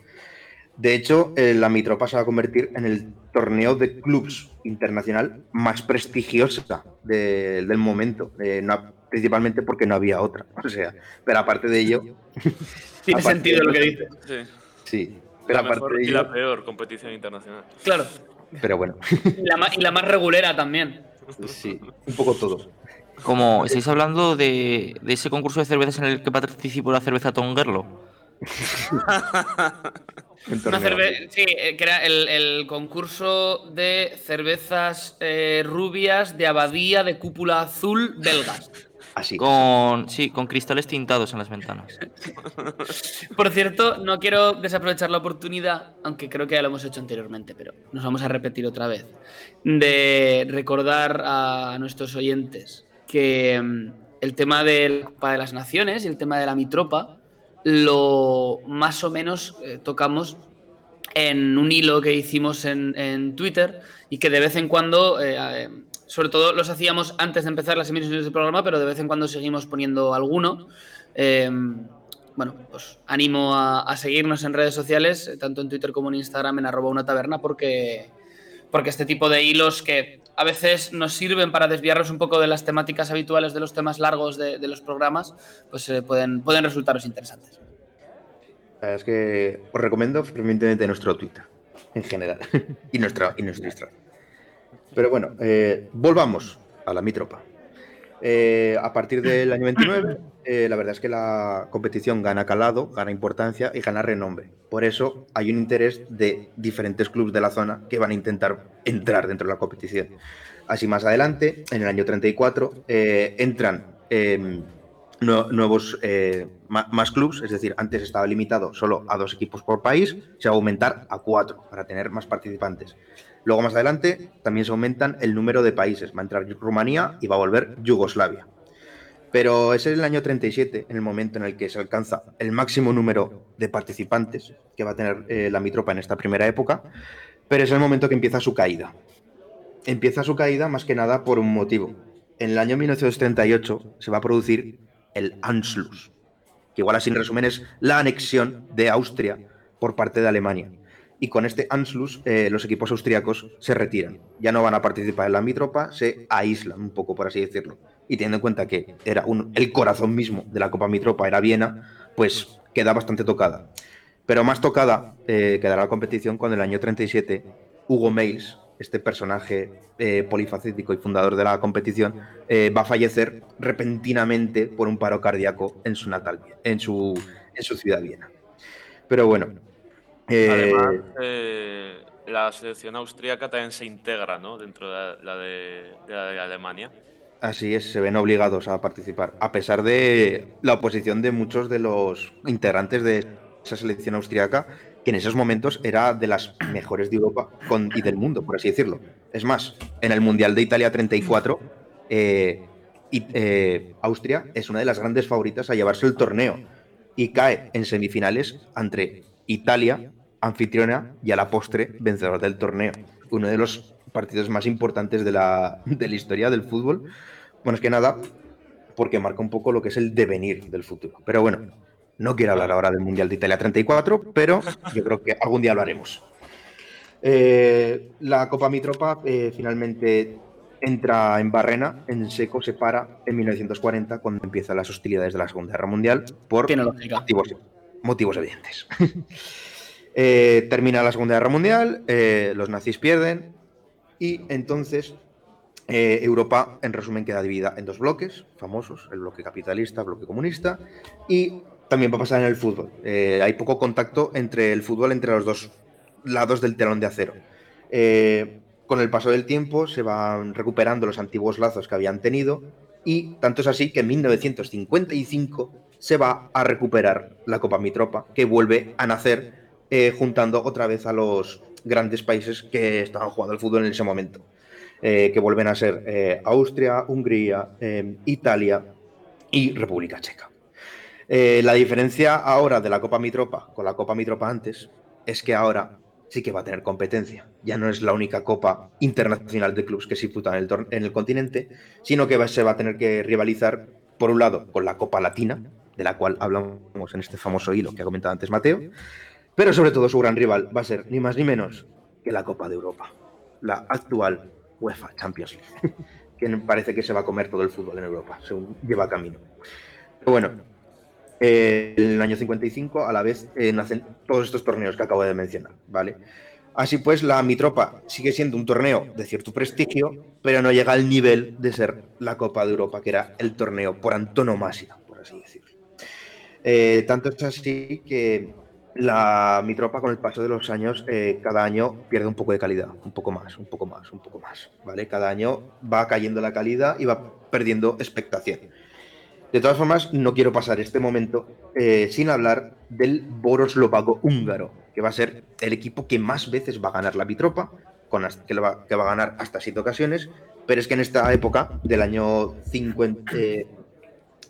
De hecho, eh, la Mitropa se va a convertir en el torneo de clubs internacional más prestigiosa de- del momento, eh, no- principalmente porque no había otra. O sea, pero aparte de ello, Tiene sentido de- lo que dice. Sí. sí, pero la aparte mejor de y la ello, peor competición internacional. Claro. pero bueno, Y la, ma- y la más regulera también. sí, un poco todo. Como estáis hablando de, de ese concurso de cervezas en el que participó la cerveza Tongerlo, Una sí, eh, que era el, el concurso de cervezas eh, rubias de abadía de cúpula azul belgas. Así. Con, sí, con cristales tintados en las ventanas. Por cierto, no quiero desaprovechar la oportunidad, aunque creo que ya lo hemos hecho anteriormente, pero nos vamos a repetir otra vez, de recordar a nuestros oyentes que mm, el tema de la Copa de las Naciones y el tema de la Mitropa lo más o menos eh, tocamos en un hilo que hicimos en, en Twitter y que de vez en cuando, eh, eh, sobre todo los hacíamos antes de empezar las emisiones del programa, pero de vez en cuando seguimos poniendo alguno. Eh, bueno, pues animo a, a seguirnos en redes sociales, tanto en Twitter como en Instagram, en arroba una taberna, porque, porque este tipo de hilos que a veces nos sirven para desviarnos un poco de las temáticas habituales de los temas largos de, los programas, pues eh, pueden, pueden resultaros interesantes. Es que os recomiendo fervientemente nuestro Twitter, en general, y, nuestra, y nuestro Instagram. Pero bueno, eh, volvamos a la Mitropa. Eh, a partir del año 29, eh, la verdad es que la competición gana calado, gana importancia y gana renombre. Por eso hay un interés de diferentes clubes de la zona que van a intentar entrar dentro de la competición. Así más adelante, en el año 34, eh, entran nue- nuevos eh, más clubes, es decir, antes estaba limitado solo a dos equipos por país, se va a aumentar a cuatro para tener más participantes. Luego más adelante también se aumentan el número de países, va a entrar Rumanía y va a volver Yugoslavia. Pero ese es el año 37, en el momento en el que se alcanza el máximo número de participantes que va a tener eh, la Mitropa en esta primera época, pero es el momento que empieza su caída. Empieza su caída más que nada por un motivo. En el año 1938 se va a producir el Anschluss, que igual así en resumen es la anexión de Austria por parte de Alemania. Y con este Anschluss eh, los equipos austriacos se retiran. Ya no van a participar en la Mitropa, se aíslan un poco, por así decirlo. Y teniendo en cuenta que era un- el corazón mismo de la Copa Mitropa era Viena, pues queda bastante tocada. Pero más tocada eh, quedará la competición cuando en el año 37 Hugo Mails, este personaje eh, polifacético y fundador de la competición, eh, va a fallecer repentinamente por un paro cardíaco en su natal, en su, en su ciudad Viena. Pero bueno. Además, eh, la selección austríaca también se integra ¿no? dentro de la, la de, de la de Alemania. Así es, se ven obligados a participar, a pesar de la oposición de muchos de los integrantes de esa selección austriaca, que en esos momentos era de las mejores de Europa y del mundo, por así decirlo. Es más, en el Mundial de Italia 34, eh, eh, Austria es una de las grandes favoritas a llevarse el torneo y cae en semifinales entre Italia, anfitriona, y a la postre vencedor del torneo. Uno de los partidos más importantes de la, de la historia del fútbol. Bueno, es que nada, porque marca un poco lo que es el devenir del futuro. Pero bueno, no quiero hablar ahora del Mundial de Italia 34, pero yo creo que algún día lo haremos. Eh, la Copa Mitropa eh, finalmente entra en Barrena, en seco se para en 1940, cuando empiezan las hostilidades de la Segunda Guerra Mundial, por motivos, motivos evidentes. Eh, termina la Segunda Guerra Mundial, los nazis pierden y entonces eh, Europa, en resumen, queda dividida en dos bloques famosos, el bloque capitalista, el bloque comunista, y también va a pasar en el fútbol. Eh, hay poco contacto entre el fútbol, entre los dos lados del telón de acero. Eh, con el paso del tiempo se van recuperando los antiguos lazos que habían tenido y tanto es así que en 1955 se va a recuperar la Copa Mitropa, que vuelve a nacer juntando otra vez a los grandes países que estaban jugando al fútbol en ese momento, eh, que vuelven a ser eh, Austria, Hungría, eh, Italia y República Checa. La diferencia ahora de la Copa Mitropa con la Copa Mitropa antes es que ahora sí que va a tener competencia. Ya no es la única Copa internacional de clubes que se disputa en el, tor- en el continente, sino que va- se va a tener que rivalizar, por un lado, con la Copa Latina, de la cual hablamos en este famoso hilo que ha comentado antes Mateo, pero sobre todo su gran rival va a ser ni más ni menos que la Copa de Europa, la actual UEFA Champions League, que parece que se va a comer todo el fútbol en Europa, según lleva camino. Bueno, eh, en el año 55 a la vez eh, nacen todos estos torneos que acabo de mencionar, ¿vale? Así pues, la Mitropa sigue siendo un torneo de cierto prestigio, pero no llega al nivel de ser la Copa de Europa, que era el torneo por antonomasia, por así decirlo. Eh, tanto es así que la, mi tropa con el paso de los años, eh, cada año pierde un poco de calidad, un poco más, un poco más, un poco más, ¿vale? Cada año va cayendo la calidad y va perdiendo expectación. De todas formas, no quiero pasar este momento eh, sin hablar del Boroslovago húngaro, que va a ser el equipo que más veces va a ganar la Mitropa, con que, va, que va a ganar hasta siete ocasiones, pero es que en esta época, del año 50, eh,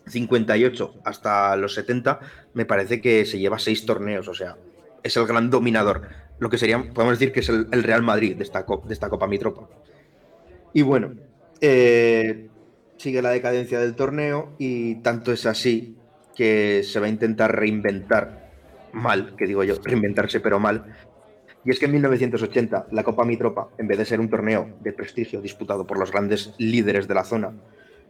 58 hasta los 70, me parece que se lleva seis torneos, o sea, es el gran dominador. Lo que sería, podemos decir que es el, Real Madrid de esta, de esta Copa Mitropa. Y bueno, eh, sigue la decadencia del torneo y tanto es así que se va a intentar reinventar mal, que digo yo, reinventarse pero mal. Y es que en 1980 la Copa Mitropa, en vez de ser un torneo de prestigio disputado por los grandes líderes de la zona,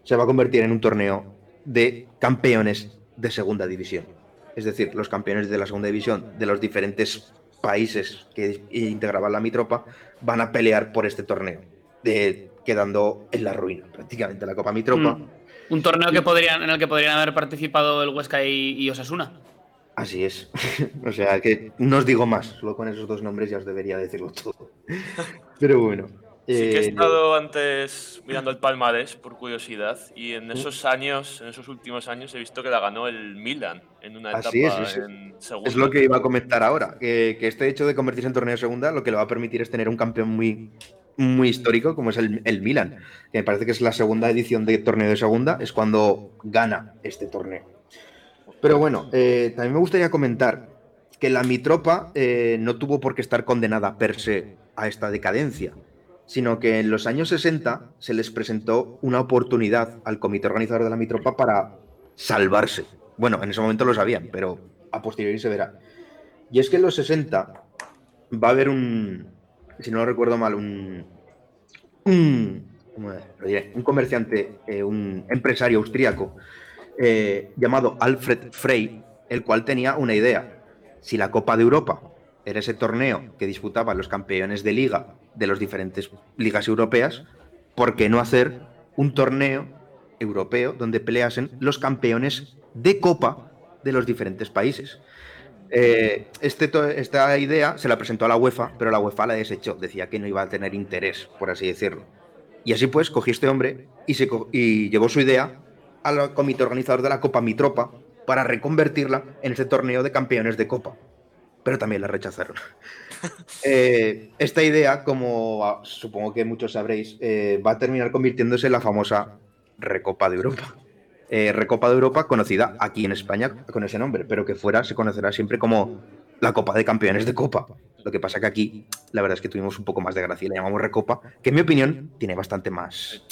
se va a convertir en un torneo de campeones de segunda división. Es decir, los campeones de la segunda división de los diferentes países que integraban la Mitropa van a pelear por este torneo, de- quedando en la ruina prácticamente la Copa Mitropa. Mm. Un torneo que podrían, en el que podrían haber participado el Huesca y, y Osasuna. Así es. o sea, que no os digo más, solo con esos dos nombres ya os debería decirlo todo. Pero bueno. Sí que he eh, estado antes mirando el palmarés por curiosidad y en esos años, en esos últimos años he visto que la ganó el Milan en una etapa Así es, es- en segunda. Es lo que iba a comentar ahora, que, que este hecho de convertirse en torneo de segunda lo que le va a permitir es tener un campeón muy, muy histórico como es el, el Milan, que me parece que es la segunda edición de torneo de segunda, es cuando gana este torneo. Pero bueno, eh, también me gustaría comentar que la Mitropa eh, no tuvo por qué estar condenada per se a esta decadencia, sino que en los años 60 se les presentó una oportunidad al comité organizador de la Mitropa para salvarse. Bueno, en ese momento lo sabían, pero a posteriori se verá. Y es que en los 60 va a haber un, si no lo recuerdo mal, un, un, ¿cómo lo diré? un comerciante, eh, un empresario austríaco eh, llamado Alfred Frey, el cual tenía una idea. Si la Copa de Europa era ese torneo que disputaban los campeones de liga de las diferentes ligas europeas, ¿por qué no hacer un torneo europeo donde peleasen los campeones de Copa de los diferentes países? Eh, este esta idea se la presentó a la UEFA, pero la UEFA la desechó. Decía que no iba a tener interés, por así decirlo. Y así pues, cogió este hombre y, llevó su idea al comité organizador de la Copa Mitropa para reconvertirla en este torneo de campeones de Copa. Pero también la rechazaron. Eh, esta idea, como ah, supongo que muchos sabréis, eh, va a terminar convirtiéndose en la famosa Recopa de Europa. Eh, Recopa de Europa conocida aquí en España con ese nombre, pero que fuera se conocerá siempre como la Copa de Campeones de Copa. Lo que pasa que aquí la verdad es que tuvimos un poco más de gracia y la llamamos Recopa, que en mi opinión tiene bastante más,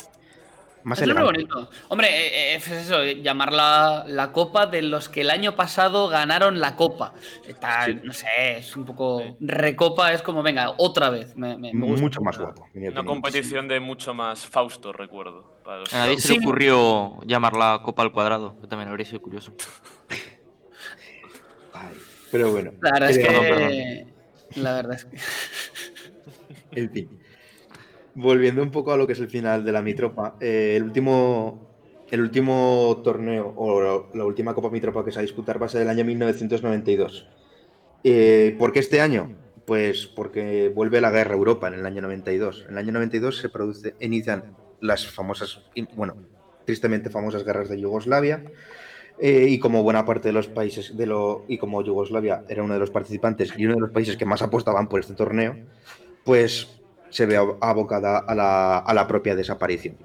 más es muy bonito. Hombre, eh, eh, es eso, llamarla la copa de los que el año pasado ganaron la copa. Está, No sé, es un poco. Recopa es como, venga, otra vez. Me, me- me gusta. Mucho más guapo. Una opinión. competición de mucho más Fausto, recuerdo. para los A nadie se Sí. le ocurrió llamarla Copa al Cuadrado, que también habría sido curioso. Ay, pero bueno. La verdad es que. La verdad es que. En fin. Volviendo un poco a lo que es el final de la Mitropa, eh, el, último, el último torneo o la última Copa Mitropa que se va a disputar va a ser el año 1992. Eh, ¿Por qué este año? Pues porque vuelve la guerra a Europa en el año 92. En el año 92 se produce, inician las famosas, bueno, tristemente famosas guerras de Yugoslavia. Eh, y como buena parte de los países de lo y como Yugoslavia era uno de los participantes y uno de los países que más apostaban por este torneo, pues se ve ab- abocada a la, a la propia desaparición.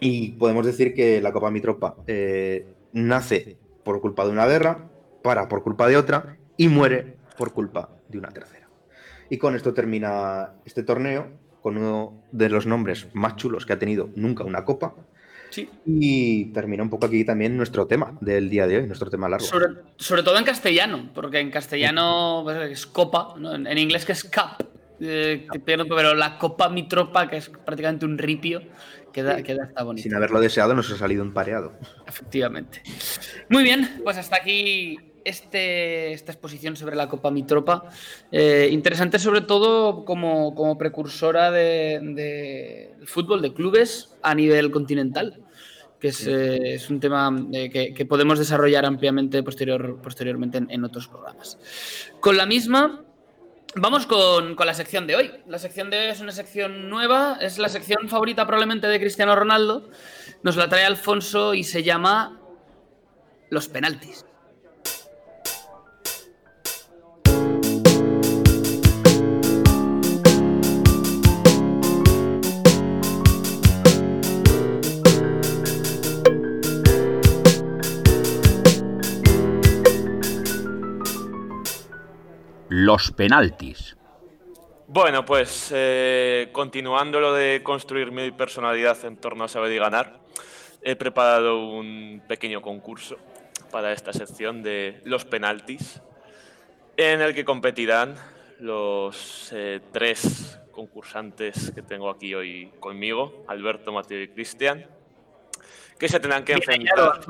Y podemos decir que la Copa Mitropa eh, nace por culpa de una guerra, para por culpa de otra y muere por culpa de una tercera. Y con esto termina este torneo, con uno de los nombres más chulos que ha tenido nunca una copa. Sí. Y termina un poco aquí también nuestro tema del día de hoy, nuestro tema largo. Sobre, sobre todo en castellano, porque en castellano pues, es copa, en inglés que es cup, eh, que pero la copa mi tropa, que es prácticamente un ripio, queda, queda está bonito. Sin haberlo deseado, nos ha salido un pareado. Efectivamente. Muy bien, pues hasta aquí este, esta exposición sobre la Copa Mitropa. Eh, interesante sobre todo como, como precursora de- de- del fútbol de clubes a nivel continental. que es, eh, es un tema eh, que, que podemos desarrollar ampliamente posterior, posteriormente en, en otros programas. Con la misma, vamos con, con la sección de hoy. La sección de hoy es una sección nueva, es la sección favorita probablemente de Cristiano Ronaldo. Nos la trae Alfonso y se llama Los penaltis. Los penaltis. Bueno, pues eh, continuando lo de construir mi personalidad en torno a saber y ganar, he preparado un pequeño concurso para esta sección de los penaltis, en el que competirán los eh, tres concursantes que tengo aquí hoy conmigo, Alberto, Mateo y Cristian, que se tendrán que enfrentar.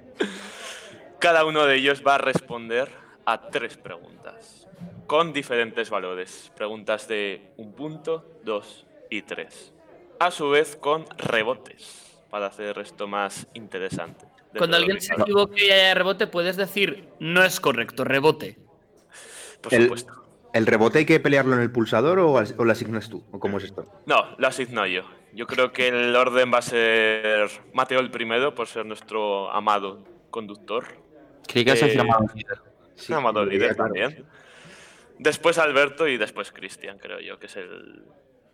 Cada uno de ellos va a responder a tres preguntas con diferentes valores. Preguntas de un punto, dos y tres. A su vez con rebotes para hacer esto más interesante. Cuando alguien se equivoque y haya rebote, puedes decir no es correcto, rebote. Por El, supuesto. ¿El rebote hay que pelearlo en el pulsador o, lo asignas tú? ¿O cómo es esto? No, lo asigno yo. Yo creo que el orden va a ser Mateo el primero, por ser nuestro amado conductor. Creí que Eh, amado sí, líder claro, también. Después Alberto y después Cristian, creo yo, que es el,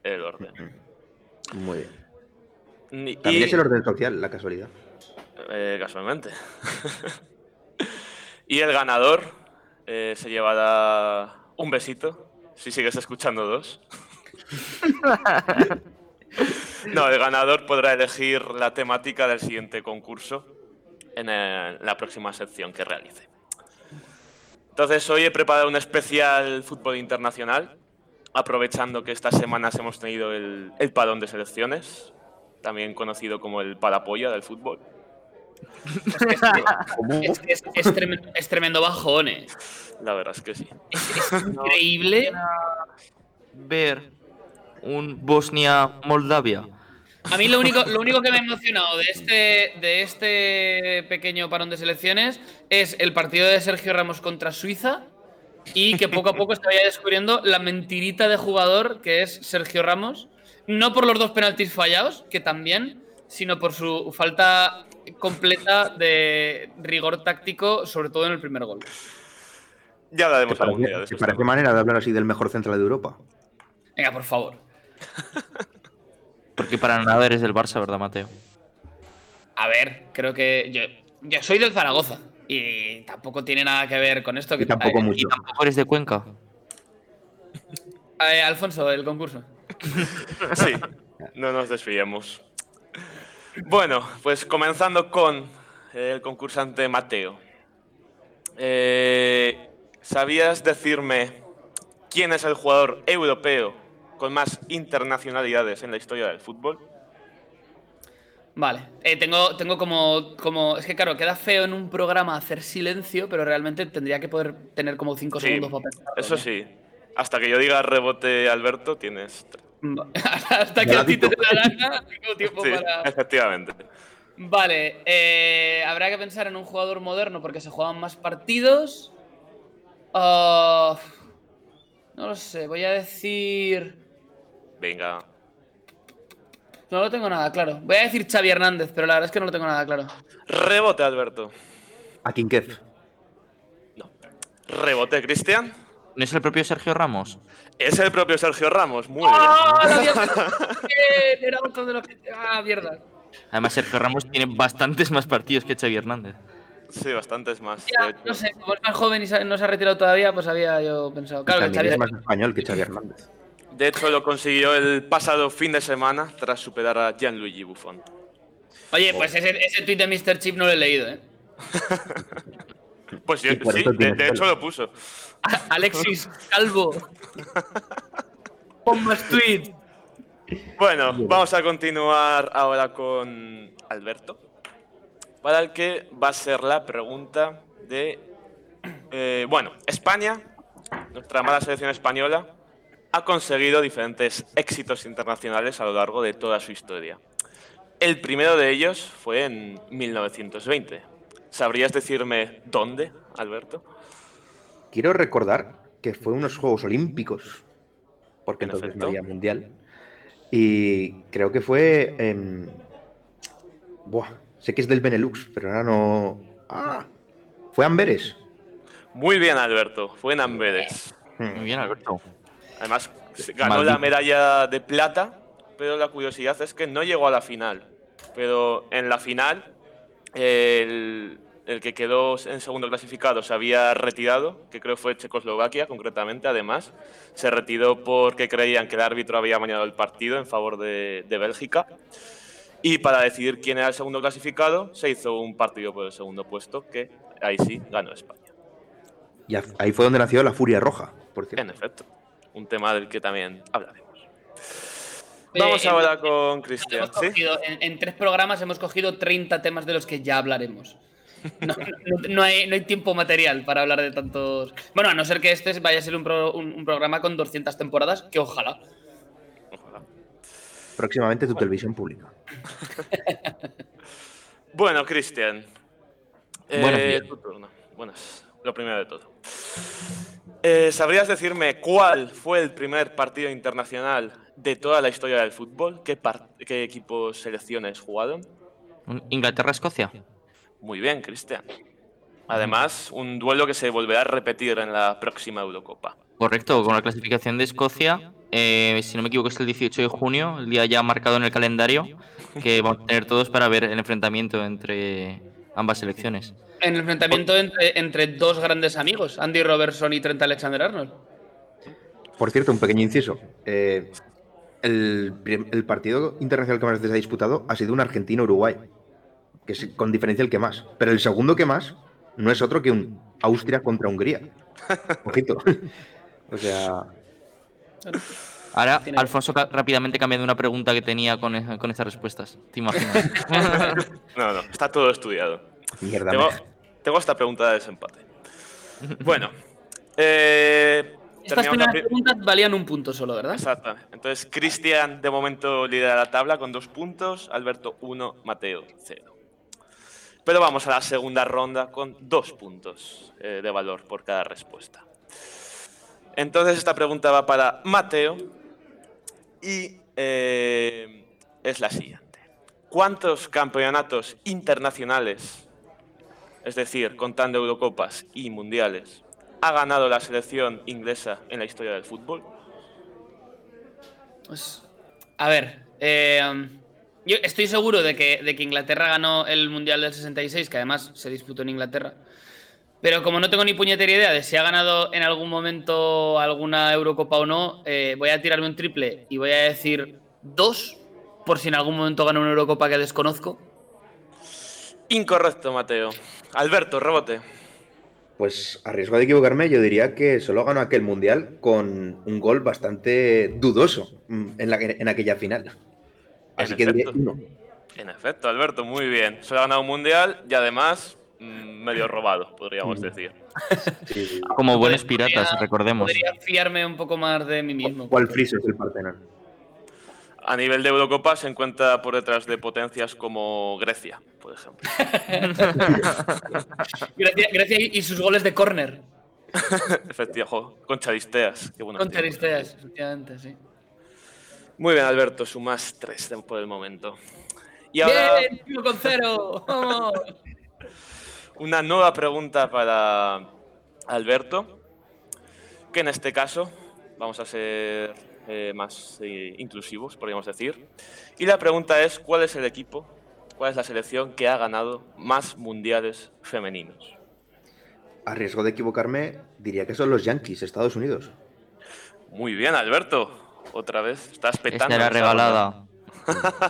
el orden. sí. Muy bien. Ni- También y- es el orden social, la casualidad. Eh, casualmente. y el ganador eh, se llevará un besito, si sigues escuchando dos. no, el ganador podrá elegir la temática del siguiente concurso en la próxima sección que realice. Entonces, hoy he preparado un especial fútbol internacional, aprovechando que estas semanas hemos tenido el, el parón de selecciones, también conocido como el parapolla del fútbol. Es, que es, es tremendo, es tremendo bajón, eh. La verdad es que sí. Es increíble. Ver un Bosnia-Moldavia. A mí lo único, lo único que me ha emocionado de este, de este pequeño parón de selecciones es el partido de Sergio Ramos contra Suiza y que poco a poco se vaya descubriendo la mentirita de jugador que es Sergio Ramos. No por los dos penaltis fallados, que también, sino por su falta completa de rigor táctico, sobre todo en el primer gol. Ya hablaremos ¿Te algún día de parece temas. manera de hablar así del mejor central de Europa? Venga, por favor. Porque para nada eres del Barça, ¿verdad, Mateo? A ver, creo que yo, yo soy del Zaragoza y tampoco tiene nada que ver con esto. Que, Y tampoco eh, mucho. Y tampoco eres de Cuenca. eh, Alfonso, el concurso. Sí, no nos desviemos. Bueno, pues comenzando con el concursante Mateo. Eh, ¿Sabías decirme quién es el jugador europeo con más internacionalidades en la historia del fútbol? Vale, eh, tengo, tengo como, como. Es que claro, queda feo en un programa hacer silencio, pero realmente tendría que poder tener como 5 Sí, segundos para pensarlo, eso ¿no? sí. Hasta que yo diga rebote Alberto, tienes... Hasta que a ti te dé la gana, tengo tiempo Sí, para. efectivamente. Vale, eh, habrá que pensar en un jugador moderno porque se juegan más partidos. Ah, no lo sé, voy a decir. Venga. No lo tengo nada claro. Voy a decir Xavi Hernández, pero la verdad es que no lo tengo nada claro. Rebote Alberto. A Kinkev. No. Rebote Cristian. ¿No es el propio Sergio Ramos? Es el propio Sergio Ramos. Muy bien. ¡Ah! bien, Era otro de los que. ¡Ah, mierda! Además, Sergio Ramos tiene bastantes más partidos que Xavi Hernández. Sí, bastantes más. Ya, no sé, como es más joven y no se ha retirado todavía, pues había yo pensado. Claro, que Xavi es más español que Xavi Hernández. De hecho, lo consiguió el pasado fin de semana tras superar a Gianluigi Buffon. Oye, pues ese, ese tweet de Mr. Chip no lo he leído, ¿eh? Pues yo- sí, de, hecho lo puso. Alexis Calvo. Pon más tweet. Bueno, vamos a continuar ahora con Alberto, para el que va a ser la pregunta de... eh, bueno, España, nuestra amada selección española, ha conseguido diferentes éxitos internacionales a lo largo de toda su historia. El primero de ellos fue en 1920. ¿Sabrías decirme dónde, Alberto? Quiero recordar que fue unos Juegos Olímpicos, porque En entonces efecto. no había mundial. Y creo que fue en. Buah, sé que es del Benelux, pero ahora no. ¡Ah! Fue Amberes. Muy bien, Alberto. Fue en Amberes. Muy bien, Alberto. Además, se- ganó la medalla de plata, pero la curiosidad es que no llegó a la final. Pero en la final, el, el que quedó en segundo clasificado se había retirado, que creo fue Checoslovaquia concretamente, además. Se retiró porque creían que el árbitro había mañado el partido en favor de, de Bélgica. Y para decidir quién era el segundo clasificado, se hizo un partido por el segundo puesto, que ahí sí ganó España. Y ahí fue donde nació la Furia Roja, por En cierto. efecto, un tema del que también hablaremos. Oye, Vamos en- ahora con Cristian. en, en tres programas hemos cogido 30 temas de los que ya hablaremos. No, no- no hay, no hay tiempo material para hablar de tantos. Bueno, a no ser que este vaya a ser un, pro- un- un programa con 200 temporadas, que ojalá. Ojalá. Próximamente tu televisión pública. Bueno, Cristian. Buenos eh, días. tu turno. Buenas. Lo primero de todo. Eh, ¿Sabrías decirme cuál fue el primer partido internacional de toda la historia del fútbol? ¿Qué, qué equipos, selecciones jugaron? Inglaterra-Escocia. Muy bien, Cristian. Además, un duelo que se volverá a repetir en la próxima Eurocopa. Correcto, con la clasificación de Escocia, eh, si no me equivoco es el 18 de junio, el día ya marcado en el calendario, que vamos a tener todos para ver el enfrentamiento entre ambas selecciones. En el enfrentamiento entre, entre dos grandes amigos, Andy Robertson y Trent Alexander Arnold. Por cierto, un pequeño inciso. Eh, el partido internacional que más veces ha disputado ha sido un argentino-Uruguay, que es con diferencia el que más. Pero el segundo que más no es otro que un Austria contra Hungría. Ojito. o sea, Ahora, Tiene- Alfonso rápidamente cambiando una pregunta que tenía con, e- con estas respuestas. ¿Te imaginas? No, no, está todo estudiado. mierda. Tengo, tengo esta pregunta de desempate. Bueno, eh, Estas primeras pri- preguntas valían un punto solo, ¿verdad? Exactamente. Entonces, Cristian de momento lidera la tabla con dos puntos, Alberto uno, Mateo cero. Pero vamos a la segunda ronda con dos puntos eh, de valor por cada respuesta. Entonces, esta pregunta va para Mateo y eh, es la siguiente. ¿Cuántos campeonatos internacionales, es decir, contando Eurocopas y Mundiales, ha ganado la selección inglesa en la historia del fútbol? Pues, a ver, eh, yo estoy seguro de que, de que Inglaterra ganó el Mundial del 66, que además se disputó en Inglaterra. Pero como no tengo ni puñetera idea de si ha ganado en algún momento alguna Eurocopa o no, eh, voy a tirarme un triple y voy a decir dos, por si en algún momento gana una Eurocopa que desconozco. Incorrecto, Mateo. Alberto, rebote. Pues a riesgo de equivocarme, yo diría que solo ganó aquel mundial con un gol bastante dudoso mm, en, la, en aquella final. Así En que diría efecto. uno. En efecto, Alberto, muy bien. Solo ha ganado un mundial y además medio robado, podríamos decir. Sí. Como buenos Podría- piratas, recordemos. Podría fiarme un poco más de mí mismo. ¿Cuál friso es el Partenón? A nivel de Eurocopa se encuentra por detrás de potencias como Grecia, por ejemplo. Grecia, Grecia y sus goles de córner. Efectivamente, con Charisteas. Qué Con. Charisteas, efectivamente, sí. Muy bien, Alberto, sumas tres por el momento. Y ahora ¡Bien! ¡Uno con cero! ¡Vamos! Una nueva pregunta para Alberto, que en este caso vamos a ser eh, más eh, inclusivos, podríamos decir. Y la pregunta es, ¿cuál es el equipo, cuál es la selección que ha ganado más mundiales femeninos? A riesgo de equivocarme, diría que son los Yankees, Estados Unidos. Muy bien, Alberto. Otra vez, estás petando. Esta era regalada.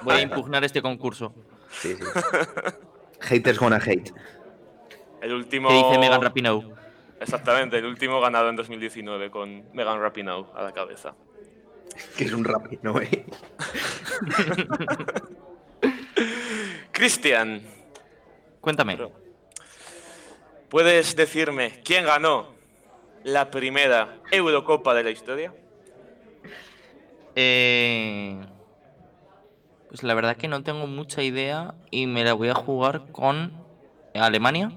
Voy a impugnar este concurso. Sí, sí. Haters gonna hate. El último... ¿Qué dice Megan Rapinoe? Exactamente, el último ganado en 2019 con Megan Rapinoe a la cabeza. Que es un rap, ¿no? eh? Cristian, Cuéntame. ¿puedes decirme quién ganó la primera Eurocopa de la historia? Eh, Pues la verdad que no tengo mucha idea y me la voy a jugar con Alemania.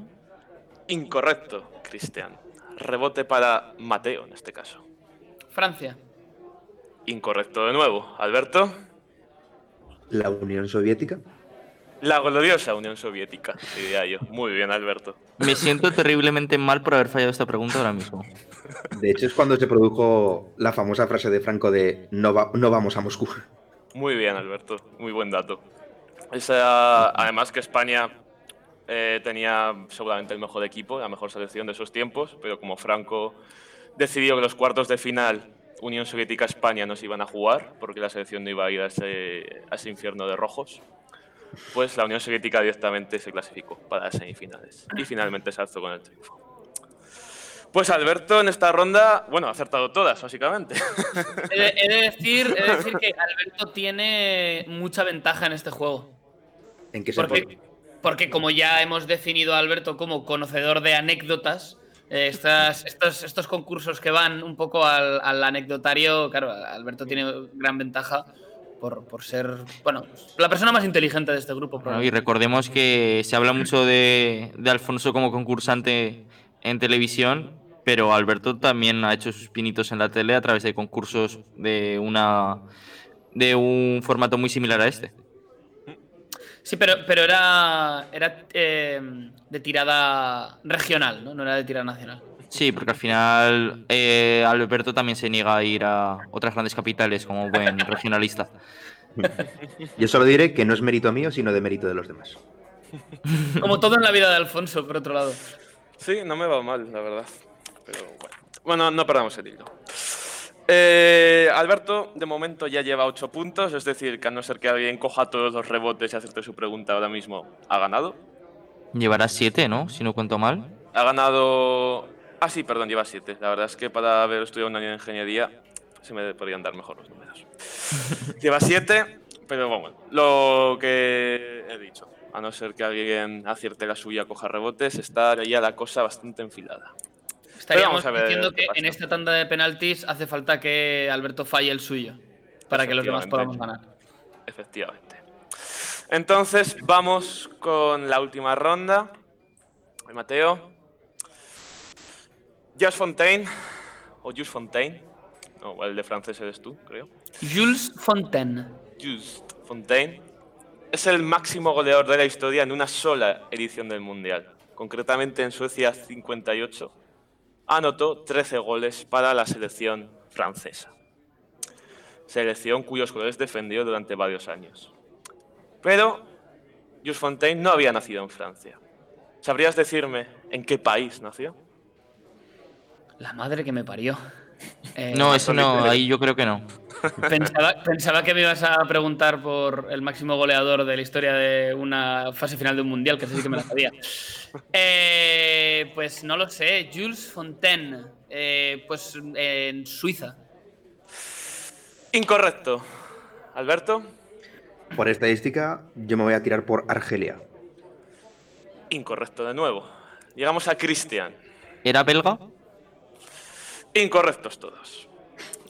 Incorrecto, Cristian. Rebote para Mateo en este caso. Francia. Incorrecto de nuevo. Alberto. La Unión Soviética. La gloriosa Unión Soviética, diría yo. Muy bien, Alberto. Me siento terriblemente mal por haber fallado esta pregunta ahora mismo. De hecho, es cuando se produjo la famosa frase de Franco de no, va- no vamos a Moscú. Muy bien, Alberto. Muy buen dato. Esa, además que España eh, tenía seguramente el mejor equipo, la mejor selección de esos tiempos, pero como Franco decidió que los cuartos de final Unión Soviética-España no se iban a jugar, porque la selección no iba a ir a ese, a ese infierno de rojos, pues la Unión Soviética directamente se clasificó para las semifinales. Y finalmente se alzó con el triunfo. Pues Alberto en esta ronda, bueno, ha acertado todas, básicamente. He de, he de decir, he de decir que Alberto tiene mucha ventaja en este juego. ¿En qué se Porque, como ya hemos definido a Alberto como conocedor de anécdotas, eh, estas, estos, estos concursos que van un poco al, al anecdotario, claro, Alberto tiene gran ventaja por, por ser, bueno, la persona más inteligente de este grupo. Bueno, y recordemos que se habla mucho de, de Alfonso como concursante en televisión, pero Alberto también ha hecho sus pinitos en la tele a través de concursos de una de un formato muy similar a este. Sí, pero, pero era, era eh, de tirada regional, ¿no? No era de tirada nacional. Sí, porque al final eh, Alberto también se niega a ir a otras grandes capitales como buen regionalista. Yo solo diré que no es mérito mío, sino de mérito de los demás. Como todo en la vida de Alfonso, por otro lado. Sí, no me va mal, la verdad. Pero bueno. Bueno, no perdamos el hilo. Eh, Alberto, de momento ya lleva 8 puntos, es decir, que a no ser que alguien coja todos los rebotes y acerte su pregunta ahora mismo, ha ganado. Llevará siete, ¿no? Si no cuento mal. Ha ganado. Ah, sí, perdón, lleva 7. La verdad es que para haber estudiado un año de ingeniería se me podrían dar mejor los números. lleva 7, pero bueno, lo que he dicho. A no ser que alguien acierte la suya, coja rebotes, está ya la cosa bastante enfilada. Estaríamos diciendo que en esta tanda de penaltis hace falta que Alberto falle el suyo para que los demás podamos ganar. Efectivamente. Entonces, vamos con la última ronda. Mateo. Just Fontaine. O Just Fontaine. No, el de francés eres tú, creo. Jules Fontaine. Just Fontaine. Es el máximo goleador de la historia en una sola edición del Mundial. Concretamente en Suecia 58. Anotó 13 goles para la selección francesa. Selección cuyos colores defendió durante varios años. Pero Just Fontaine no había nacido en Francia. ¿Sabrías decirme en qué país nació? La madre que me parió. Eh, No, eso no, ahí yo creo que no. Pensaba, pensaba que me ibas a preguntar por el máximo goleador de la historia de una fase final de un mundial, que sí que me la sabía. Eh, pues no lo sé, Jules Fontaine. Eh, pues en Suiza. Incorrecto. Alberto. Por estadística, yo me voy a tirar por Argelia. Incorrecto de nuevo. Llegamos a Cristian. ¿Era belga? Incorrectos todos.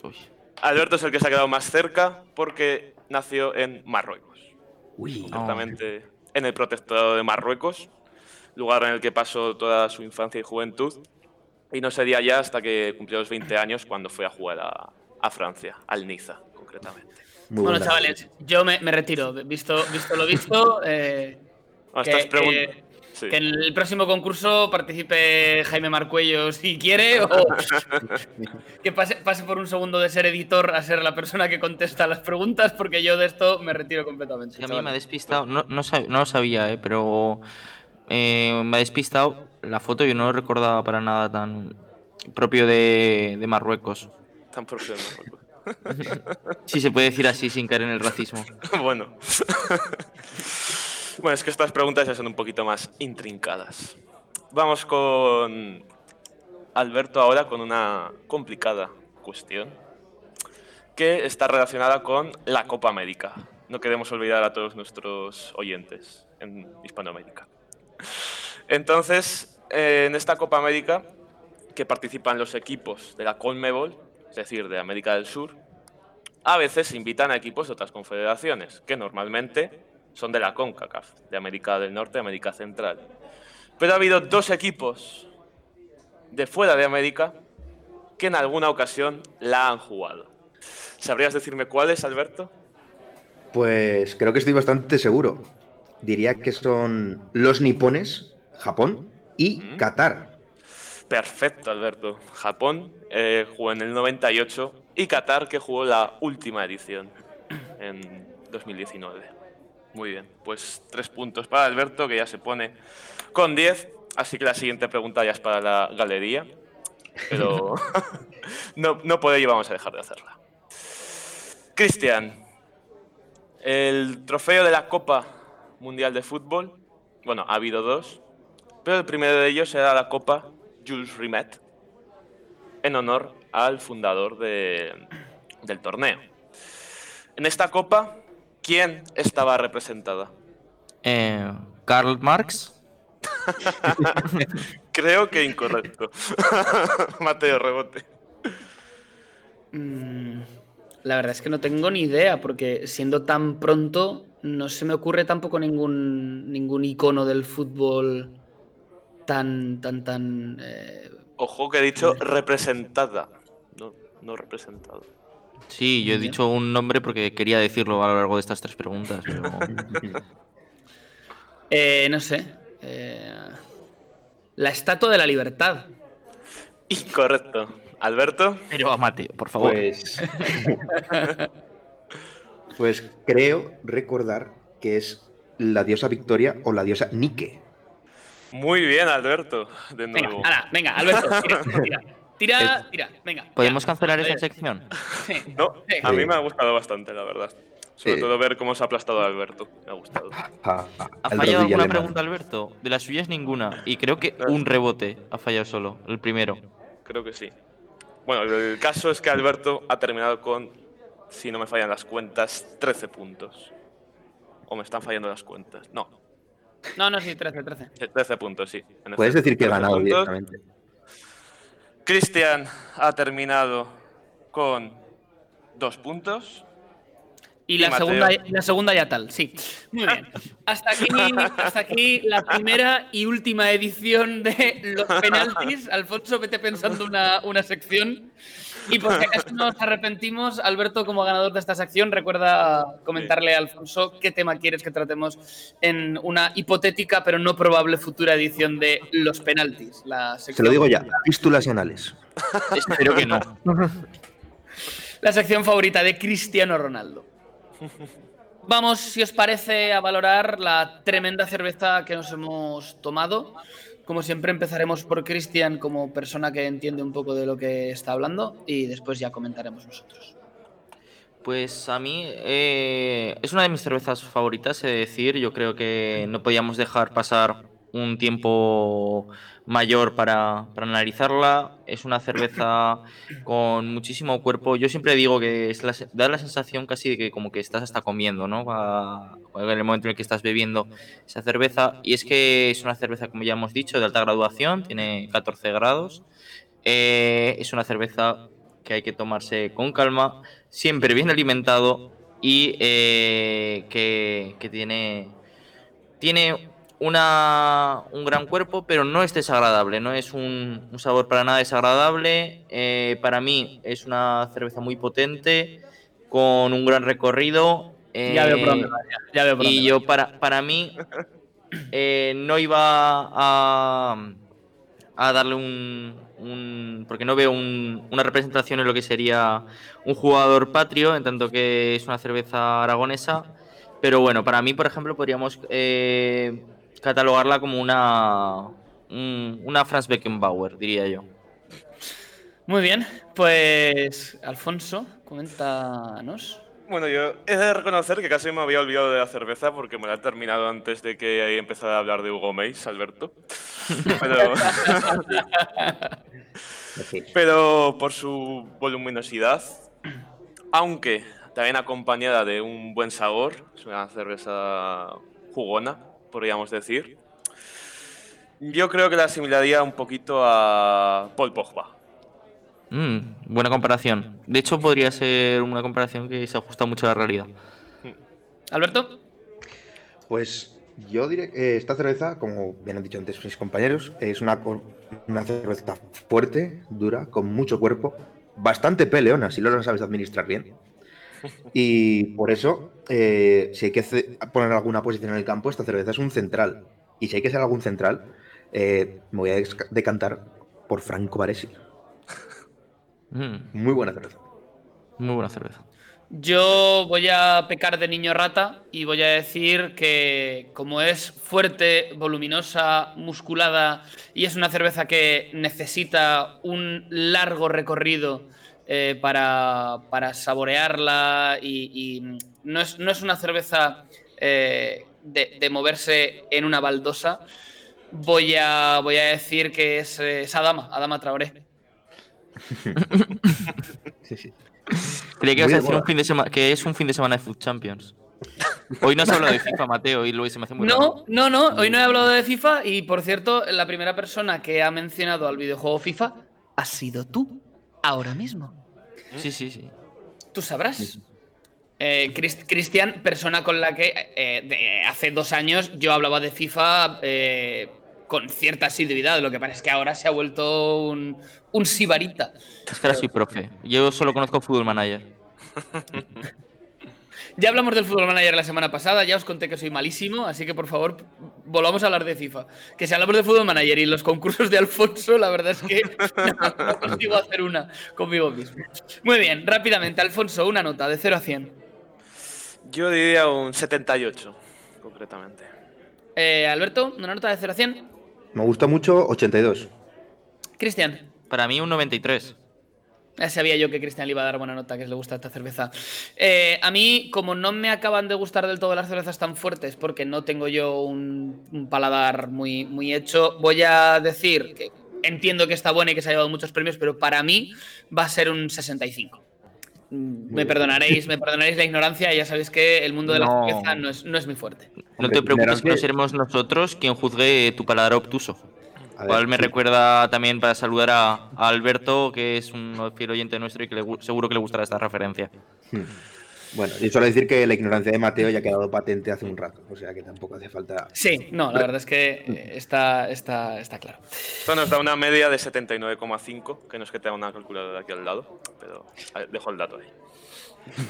Uy. Alberto es el que se ha quedado más cerca porque nació en Marruecos. Uy, Concretamente en el protectorado de Marruecos, lugar en el que pasó toda su infancia y juventud. Y no sería ya hasta que cumplió los 20 años cuando fue a jugar a, a Francia, al Niza, concretamente. muy bueno, buen dato. chavales, yo me, me retiro. Visto, visto lo visto, eh, Bueno, que, estas pregun- que- sí. que en el próximo concurso participe Jaime Marcuello si quiere, o que pase, pase por un segundo de ser editor a ser la persona que contesta las preguntas, porque yo de esto me retiro completamente. Sí, a mí me ha despistado, no, no, sab- no lo sabía, eh, pero eh, me ha despistado la foto, yo no lo recordaba para nada tan propio de, de Marruecos. Tan propio de Marruecos. Si se puede decir así sin caer en el racismo. bueno. Bueno, es que estas preguntas ya son un poquito más intrincadas. Vamos con Alberto ahora con una complicada cuestión que está relacionada con la Copa América. No queremos olvidar a todos nuestros oyentes en Hispanoamérica. Entonces, eh, en esta Copa América, que participan los equipos de la Conmebol, es decir, de América del Sur, a veces invitan a equipos de otras confederaciones, que normalmente son de la CONCACAF, de América del Norte y América Central. Pero ha habido dos equipos de fuera de América que en alguna ocasión la han jugado. ¿Sabrías decirme cuáles, Alberto? Pues creo que estoy bastante seguro. Diría que son los nipones, Japón y Mm. Qatar. Perfecto, Alberto. Japón eh, jugó en el 98 y Qatar que jugó la última edición en 2019. Muy bien, pues tres puntos para Alberto que ya se pone con 10. Así que la siguiente pregunta ya es para la galería. Pero no, no por ello vamos a dejar de hacerla. Cristian, el trofeo de la Copa Mundial de Fútbol, bueno, ha habido dos, pero el primero de ellos era la Copa Jules Rimet, en honor al fundador de- del torneo. En esta copa, ¿quién estaba representada? Eh, Karl Marx. Creo que incorrecto. Mateo, rebote. Mm, La verdad es que no tengo ni idea, porque siendo tan pronto, no se me ocurre tampoco ningún, ningún icono del fútbol tan, tan, tan. eh, Ojo que he dicho representada, no, no representado. Sí, yo he dicho un nombre porque quería decirlo a lo largo de estas tres preguntas. Pero... eh, no sé. eh, la estatua de la libertad. Incorrecto. Alberto, pero a Mateo, por favor. Pues. pues creo recordar que es la diosa Victoria o la diosa Nike. muy bien, Alberto, de Venga, nuevo. ala, venga, Alberto, tira, tira, tira, tira, venga. ¿Podemos ya. cancelar esa Eh, sección? sí, No, sí. a mí me ha gustado bastante, la verdad. Sobre Sí. todo ver cómo se ha aplastado a Alberto. Me ha gustado. ¿Ha fallado alguna alemán. pregunta, Alberto? De las suyas ninguna. Y creo que un rebote ha fallado solo, el primero. Creo que sí. Bueno, el caso es que Alberto ha terminado con, si no me fallan las cuentas, 13 puntos. O me están fallando las cuentas. No, No, no, sí, 13, 13. eh, 13 puntos, sí. En Puedes efecto, decir que he 13 ganado puntos. directamente. Cristian ha terminado con dos puntos. Y Y la, Mateo. segunda, y la segunda ya tal, sí. Muy bien. Hasta aquí, hasta aquí la primera y última edición de los penaltis. Alfonso, vete pensando una, una sección. Y por si acaso nos arrepentimos, Alberto, como ganador de esta sección, recuerda comentarle a Alfonso qué tema quieres que tratemos en una hipotética pero no probable futura edición de los penaltis. La Se sección lo digo ya, fístulas anales. Espero que no. la sección favorita de Cristiano Ronaldo. Vamos, si os parece, a valorar la tremenda cerveza que nos hemos tomado. Como siempre, empezaremos por Cristian como persona que entiende un poco de lo que está hablando y después ya comentaremos nosotros. Pues a mí eh, es una de mis cervezas favoritas, he de decir. Yo creo que no podíamos dejar pasar un tiempo mayor para, para analizarla. Es una cerveza con muchísimo cuerpo. Yo siempre digo que es la da la sensación casi de que como que estás hasta comiendo, ¿no? En el momento en el que estás bebiendo esa cerveza. Y es que es una cerveza, como ya hemos dicho, de alta graduación, tiene 14 grados. Eh, es una cerveza que hay que tomarse con calma, siempre bien alimentado y eh, que, que tiene, tiene una, un gran cuerpo, pero no es desagradable, no es un, un sabor para nada desagradable. Eh, para mí es una cerveza muy potente, con un gran recorrido. ya veo por eh, ya, ya veo y yo para, para mí eh, no iba a, a darle un, un- porque no veo un- una representación en lo que sería un jugador patrio, en tanto que es una cerveza aragonesa. Pero bueno, para mí, por ejemplo, podríamos eh, catalogarla como una, un- una Franz Beckenbauer, diría yo. Muy bien, pues Alfonso, coméntanos. Bueno, yo he de reconocer que casi me había olvidado de la cerveza porque me la he terminado antes de que empezara a hablar de Hugo Meis, Alberto. Pero, pero por su voluminosidad, aunque también acompañada de un buen sabor, es una cerveza jugona, podríamos decir. Yo creo que la asimilaría un poquito a Paul Pogba. Mm, buena comparación. De hecho, podría ser una comparación que se ajusta mucho a la realidad. Alberto. Pues yo diré que esta cerveza, como bien han dicho antes mis compañeros, es una, una cerveza fuerte, dura, con mucho cuerpo, bastante peleona, si lo sabes administrar bien. Y por eso, eh, si hay que poner alguna posición en el campo, esta cerveza es un central. Y si hay que ser algún central, eh, me voy a decantar por Franco Baresi. Mm, Muy buena cerveza. muy buena cerveza. Yo voy a pecar de niño rata y voy a decir que como es fuerte, voluminosa, musculada y es una cerveza que necesita un largo recorrido eh, para, para saborearla y, y no, es, no es una cerveza eh, de, de moverse en una baldosa, voy a, voy a decir que es, eh, es Adama, Adama Traoré. Sí, sí. Que decir un fin de semana, que es un fin de semana de Food Champions. Hoy no has hablado de FIFA, Mateo, y luego se me hace muy raro. No, no, no, hoy no he hablado de FIFA y por cierto, la primera persona que ha mencionado al videojuego FIFA ha sido tú, ahora mismo. Sí, sí, sí. Tú sabrás. Eh, Cris- Cristian, persona con la que eh, de- hace dos años yo hablaba de FIFA eh, con cierta asiduidad, lo que pasa es que ahora se ha vuelto un, un sibarita. Es que ahora soy profe. Yo solo conozco Football Manager. Ya hablamos del Fútbol Manager la semana pasada, ya os conté que soy malísimo, así que por favor, volvamos a hablar de FIFA. Que si hablamos de Fútbol Manager y los concursos de Alfonso, la verdad es que no, no consigo hacer una conmigo mismo. Muy bien, rápidamente, Alfonso, una nota de 0 a 100. Yo diría un 78, concretamente. Eh, Alberto, una nota de 0 a 100. Me gusta mucho 82. Cristian. Para mí un 93. Ya sabía yo que Cristian le iba a dar buena nota, que le gusta esta cerveza. Eh, a mí, como no me acaban de gustar del todo las cervezas tan fuertes, porque no tengo yo un, un paladar muy, muy hecho, voy a decir que entiendo que está buena y que se ha llevado muchos premios, pero para mí va a ser un 65. Mm, Me perdonaréis, me perdonaréis la ignorancia, ya sabéis que el mundo de la No. cerveza no es, no es mi fuerte. No te preocupes que no seremos nosotros quien juzgue tu paladar obtuso. Cual me sí. recuerda también para saludar a, a Alberto, que es un fiel oyente nuestro y que le gu- seguro que le gustará esta referencia. Bueno, y solo decir que la ignorancia de Mateo ya ha quedado patente hace un rato, o sea que tampoco hace falta. Sí, no, la verdad es que eh, está, está, está claro. Esto nos da una media de 79,5, que no es que tenga una calculadora aquí al lado, pero dejo el dato ahí.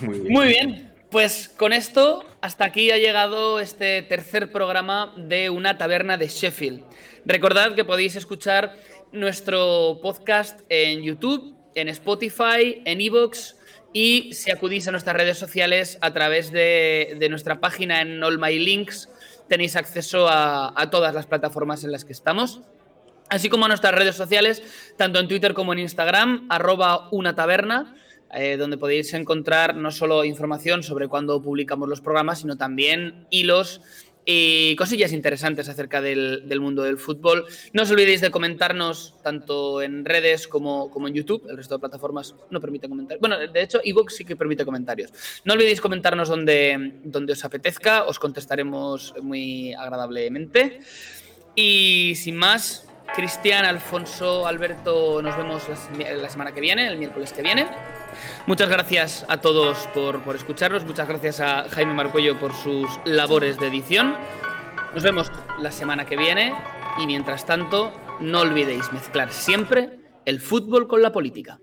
Muy bien. Muy bien, pues con esto hasta aquí ha llegado este tercer programa de una taberna de Sheffield. Recordad que podéis escuchar nuestro podcast en YouTube, en Spotify, en Evox y si acudís a nuestras redes sociales a través de, nuestra página en All My Links tenéis acceso a, a todas las plataformas en las que estamos así como a nuestras redes sociales, tanto en Twitter como en Instagram, arroba una taberna, eh, donde podéis encontrar no solo información sobre cuándo publicamos los programas, sino también hilos y cosillas interesantes acerca del, del mundo del fútbol. No os olvidéis de comentarnos tanto en redes como, como en YouTube. El resto de plataformas no permiten comentarios. Bueno, de hecho, iVoox sí que permite comentarios. No olvidéis comentarnos donde, donde os apetezca. Os contestaremos muy agradablemente. Y sin más, Cristian, Alfonso, Alberto, nos vemos la, la semana que viene, el miércoles que viene. Muchas gracias a todos por, por escucharnos, muchas gracias a Jaime Marcuello por sus labores de edición. Nos vemos la semana que viene y mientras tanto, no olvidéis mezclar siempre el fútbol con la política.